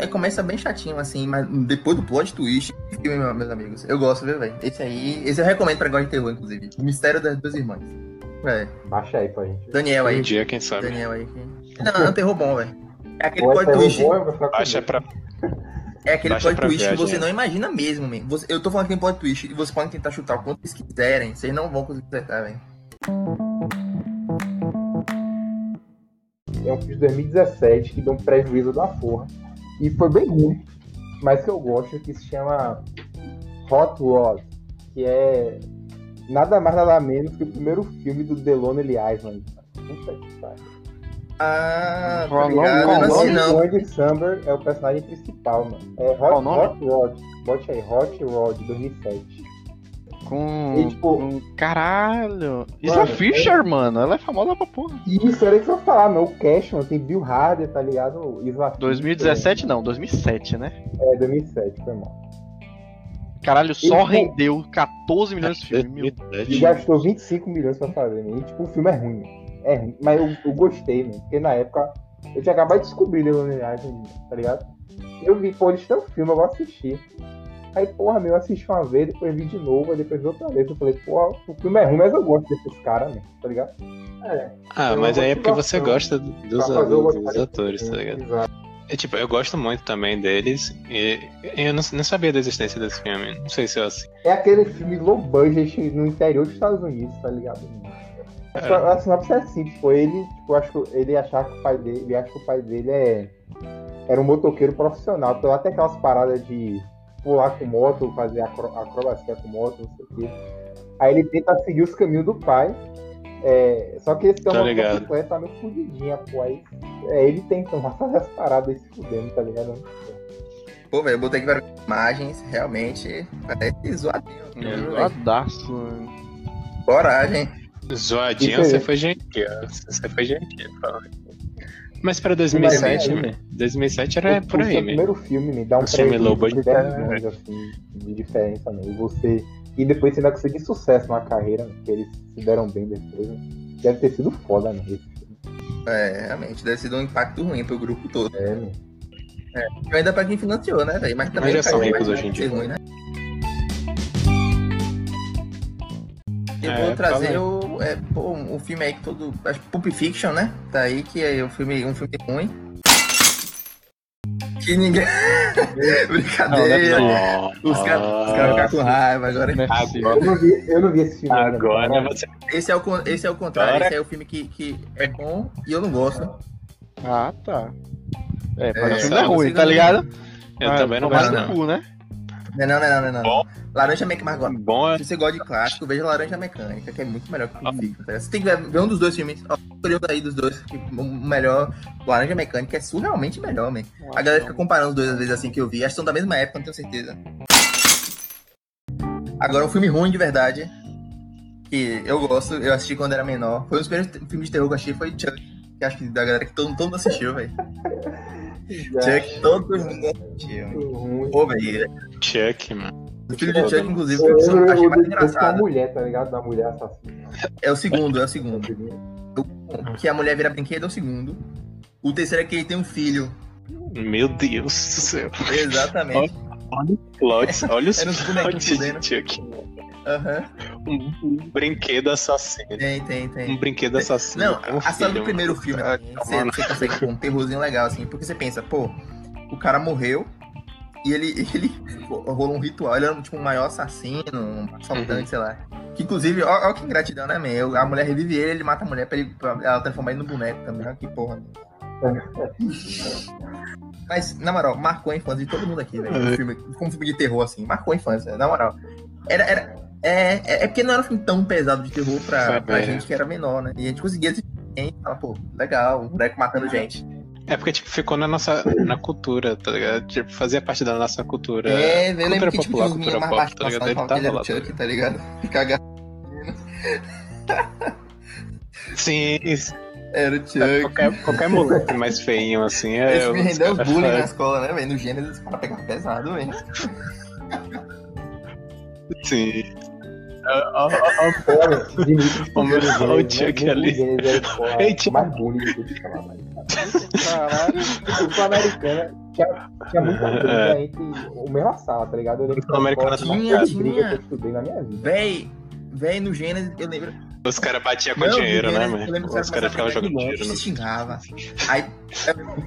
é, começa bem chatinho, assim, mas depois do plot twist, filme, meu- meus amigos. Eu gosto, viu, velho? Esse aí, esse eu recomendo pra gosta de terror, inclusive. O Mistério das Duas Irmãs. É, Baixa aí pra gente. Daniel aí. Um dia, quem sabe. Daniel aí. Não, é um terror bom, velho. É aquele é plot twist. bom, Baixa pra. É aquele Baixa plot twist que você não imagina mesmo, man. Você- eu tô falando que tem plot twist e vocês podem tentar chutar o quanto vocês quiserem. Vocês não vão conseguir acertar, velho. É um filme de 2017 que deu um prejuízo da porra. E foi bem ruim. Mas que eu gosto que se chama Hot Rod. Que é nada mais nada menos que o primeiro filme do Deloney Island. Puta que pariu. Ah, Qual tá nome? ligado? Qual não nome? sei não. Andy Samberg é o personagem principal, mano. É Qual Hot, nome? Hot Rod. Bote aí, Hot Rod 2007. Com. E, tipo- com- Caralho! Isla Mano, Fisher, mano, ela é famosa pra porra. Isso era isso que eu ia falar, meu. O Cash, mano, tem Bill Hader, tá ligado? Isla Fisher. 2017 não, 2007, né? É, 2007, foi mal. Caralho, só E, pô, rendeu 14 milhões de filme. Meu E gastou 25 milhões pra fazer, né? E, tipo, o filme é ruim, mano. É ruim. Mas eu, eu gostei, mano. Porque na época eu tinha acabado de descobrir The Lonely Island, tá ligado? Eu vi, pô, eles têm um filme, eu vou assistir. Aí, porra, meu, eu assisti uma vez, depois vi de novo, aí depois vi outra vez. Eu falei, porra, o filme é ruim, mas eu gosto desses caras, né? Tá ligado? É. Ah, mas aí é porque você gosta dos, dos gostar atores, tá ligado? exato. É, tipo, eu gosto muito também deles e eu não, não sabia da existência desse filme. Não sei se eu assim. É aquele filme low budget no interior dos Estados Unidos, tá ligado? É. A sinopse é assim, tipo, ele, tipo, acho que ele achar que o pai dele, ele acha que o pai dele é era um motoqueiro profissional, então até aquelas paradas de pular com moto, fazer acro- acrobacia com moto, não sei o quê. Aí ele tenta seguir os caminhos do pai. É, só que uma ligado. motocicleta tá meio fudidinha, pô. Aí é, ele tentando fazer as paradas e se fudendo, tá ligado? Pô, velho, eu botei aqui para imagens, realmente parece zoadinho. É, Zoadaço, mano. Coragem. Zoadinho, você foi gentil. Você foi gentil, fala. Mas pra 2007, Mas, né? 2007 era o, por aí, né? primeiro filme me dá um O filme prejuízo low budget de 10 é- milhões, assim, de diferença, né? E você. E depois você ainda conseguir sucesso na carreira, que eles se deram bem depois. né? Deve ter sido foda, né? Esse filme. É, realmente, deve ser um impacto ruim pro grupo todo. É, né? E ainda pra quem financiou, né, velho? Mas também Mas já são ricos hoje em dia. ruim, né? Eu É, vou trazer o, é, pô, um filme aí que todo. Acho que Pulp Fiction, né? Tá aí, que é um filme, um filme ruim. Que ninguém. Brincadeira. os caras os caras ficam com raiva agora. Não é possível. Eu não vi, eu não vi esse filme. Agora cara. você. Esse é o, esse é o contrário. Agora- Esse é o filme que, que é bom e eu não gosto. Ah, tá. É, É, mas o filme é ruim, tá não- ligado? Eu Ah, também não gosto, não. cu, né? Não, não, não, não, não. Bom. Laranja Mecânica. Bom é. Se você gosta de clássico, veja Laranja Mecânica, que é muito melhor que o Fiction. tá ligado? Você tem que ver, um dos dois filmes. Ó, um daí dos dois. que O melhor. Laranja Mecânica é surrealmente melhor, man. A galera fica comparando os dois às vezes assim que eu vi. Acho que são da mesma época, não tenho certeza. Agora, um filme ruim de verdade. Que eu gosto, eu assisti quando era menor. Foi um dos primeiros filmes de terror que eu assisti, foi Chuck. Que acho que da galera que todo, todo mundo assistiu, velho. Chuck, todo mundo assistiu. Pô, velho. Chuck, mano. O filho de Chuck, inclusive, Eu, eu, que eu achei mais engraçado. mulher, tá ligado? Da mulher assassina. É o segundo, é o segundo. Que a mulher vira brinquedo é o segundo. O terceiro é que ele tem um filho. Meu Deus do céu. Exatamente. Olha o plot, olha os Era uns bonequinhos plot fudendo. de Chuck. Aham. Um, um brinquedo assassino. Tem, tem, tem. Um brinquedo assassino. Não, com um a cena do primeiro mano. filme, Ah, assim, você, mano. você consegue pôr um terrorzinho legal, assim, porque você pensa, pô, o cara morreu e ele, ele rolou um ritual, ele era tipo um maior assassino, um assaltante, Uhum. sei lá. Que inclusive, ó, ó que ingratidão, né, man? A mulher revive ele, ele mata a mulher pra, ele, pra ela transformar ele no boneco também, ó, que porra. Mas, na moral, marcou a infância de todo mundo aqui, velho. Filme, como filme de terror, assim, marcou a infância, na moral. Era, era, é, é, é porque não era um filme tão pesado de terror pra, É, pra é. gente que era menor, né? E a gente conseguia assistir e falar, pô, legal, o boneco matando gente. É porque, tipo, ficou na nossa na cultura, tá ligado? Tipo, fazia parte da nossa cultura. É, eu lembro cultura que tipo, popular, meninos cultura pop, tá ligado? Ele tava lá. Chuck, tá ligado? Cagar. Sim, isso. Era o Chuck. qualquer, qualquer moleque mais feinho assim é. Esse me os rendeu bullying na falam, escola, né, velho? No Gênesis, os caras pegavam pesado, velho. Sim. Porra, Dimitri O o né? Chuck Nem ali. o é, porra, Ei, Chuck. mais do que falar, velho. Caralho. O Sul-Americana tinha, tinha muita briga entre o mesma sala, tá ligado? Eu lembro que Sul-Americana foi a tinha, maior tinha. briga que eu estudei na minha vida. Véi, véi, no Gênesis, eu lembro. Os caras batiam com Não, dinheiro, né, mano? Os caras ficavam jogando dinheiro Se xingava. Aí,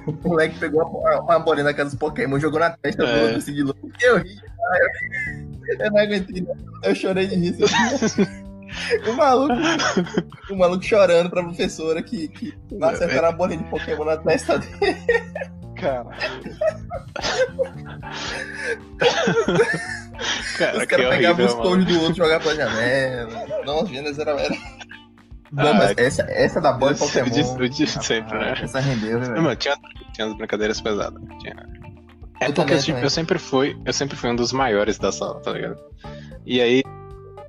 o moleque pegou uma, uma bolinha daquelas Pokémon, jogou na testa do É. outro, assim, de louco. Eu ri. Eu não aguentei, não. Eu chorei de rir. O maluco, o maluco chorando pra professora que, que vai acertar a bolinha de Pokémon na testa dele. Caralho. Cara, Os que caras pegavam os cones do outro e jogavam pra janela. Nossa, Gênesis era. era... Não, Ah, mas essa, essa da bola de O Pokémon. de, o de sempre, né? Essa rendeu, né, Não, mano, tinha, tinha as brincadeiras pesadas. Tinha. É Eu porque também, tipo, também. eu sempre fui, eu sempre fui um dos maiores da sala, tá ligado? E aí,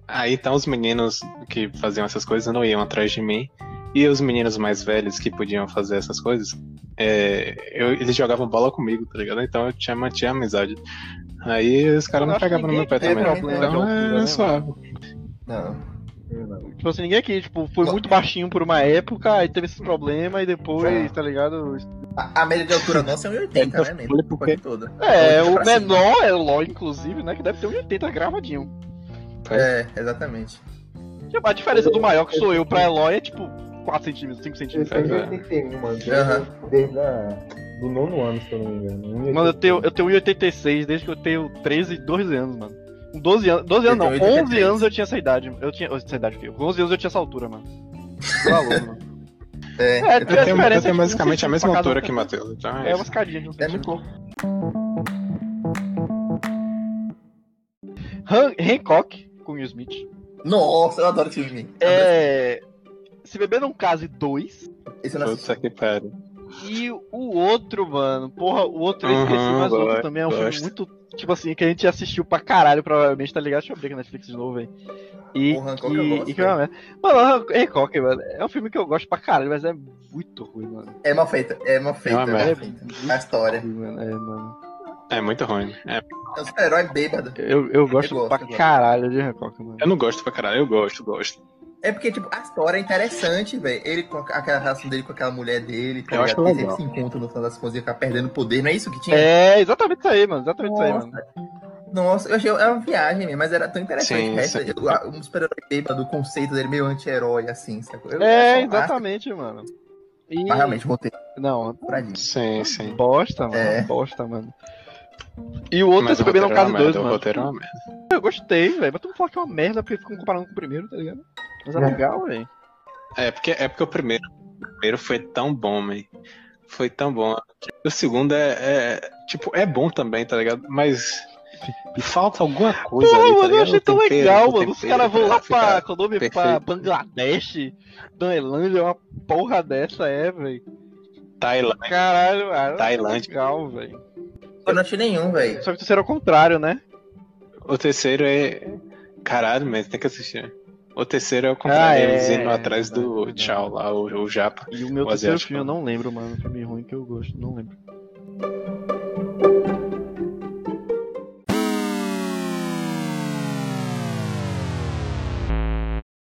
aí então os meninos que faziam essas coisas não iam atrás de mim. E os meninos mais velhos que podiam fazer essas coisas, é, eu- eles jogavam bola comigo, tá ligado? Então eu tinha, mantinha amizade. Aí os caras Eu não pegavam no meu pé também. teve problema Então altura, é né, suave. Não. Tipo assim, ninguém aqui, tipo, foi muito baixinho por uma época, aí teve esse problema e depois, tá ligado? A, a média de altura nossa é 1,80, né? Nem Olha por porque- toda. É, o cima. menor é o LOL, inclusive, né? Que deve ter 1,80 gravadinho. É, exatamente. A diferença do maior que sou eu pra Eloy é tipo 4 centímetros, 5 Eu centímetros. tenho É. 81, mano. Desde, Aham. desde a, do nono ano, se eu não me engano. Mano, eu tenho, eu tenho 1,86 desde que eu tenho 13, 12 anos, mano. Com 12 anos, 12 anos Eu não, tenho 11 83. anos eu tinha essa idade. Eu tinha essa idade, filho. Com 11 anos eu tinha essa altura, mano. Valor, mano. É, É, Eu a tenho, eu diferença tenho é tipo basicamente a um mesma altura que o Matheus. Então é, É uma escadinha de um é muito. Han- Hancock com Will Smith. Nossa, eu adoro esse filme. É. Se beber não case 2. Esse eu não assisti. Puta que pariu. E o outro, mano, porra, o outro eu Uhum, esqueci, mas o outro também é um filme gosto. muito, tipo assim, que a gente assistiu pra caralho, provavelmente, tá ligado? Deixa eu abrir aqui na Netflix de novo, velho. E, O Hancock que, eu gosto, e que é merda. Mano, Hancock, mano, é um filme que eu gosto pra caralho, mas é muito ruim, mano. É mal feita, é mal feita. É uma É mal feita. A história. Ruim, mano. É, mano. É muito ruim. É, É um super-herói bêbado. Eu, eu gosto gosto, pra eu gosto. caralho de Hancock, mano. eu não gosto pra caralho, eu gosto, gosto. É porque, tipo, a história é interessante, velho. Ele com aquela relação dele com aquela mulher dele, tá Eu acho ligado? Legal. sempre se encontra no final das contas e ficar perdendo poder. Não é isso que tinha? É, exatamente isso aí, mano. Exatamente isso aí, Nossa. mano. Nossa, eu achei é uma viagem mesmo, mas era tão interessante. Sim, eu- a- um super-herói bêbado, o conceito dele meio anti-herói, assim, sacou? Eu- É, acho- exatamente, mano. E... Mas realmente, roteiro Não, pra mim. Sim, sim. bosta, mano. É. Bosta, mano. E o outro Mas é o se beber roteiro não é merda, 2, o mano. roteiro é uma merda. Eu gostei, velho. Mas tu não fala que é uma merda porque ficam comparando com o primeiro, tá ligado? Mas é É. legal, velho. É porque, é porque o primeiro, o primeiro foi tão bom, man. Foi tão bom. O segundo é, é, Tipo, é bom também, tá ligado? Mas. Falta alguma coisa Porra, ali, tá mano, eu ligado? achei O tão tempero, legal, o mano. Os caras vão lá pra. Quando eu pra. Bangladesh, Tailândia, uma porra dessa é, velho. Tailândia. Caralho, mano. Tailândia. Legal, velho. Eu não achei nenhum, velho. Só que tu será o contrário, né? O terceiro é. Caralho, mas tem que assistir. O terceiro é o contrário, Ah, é, eles indo é atrás do verdade. tchau lá, o, o Japa. E o meu O terceiro asiático. filme eu não lembro, mano. Um filme ruim que eu gosto, não lembro.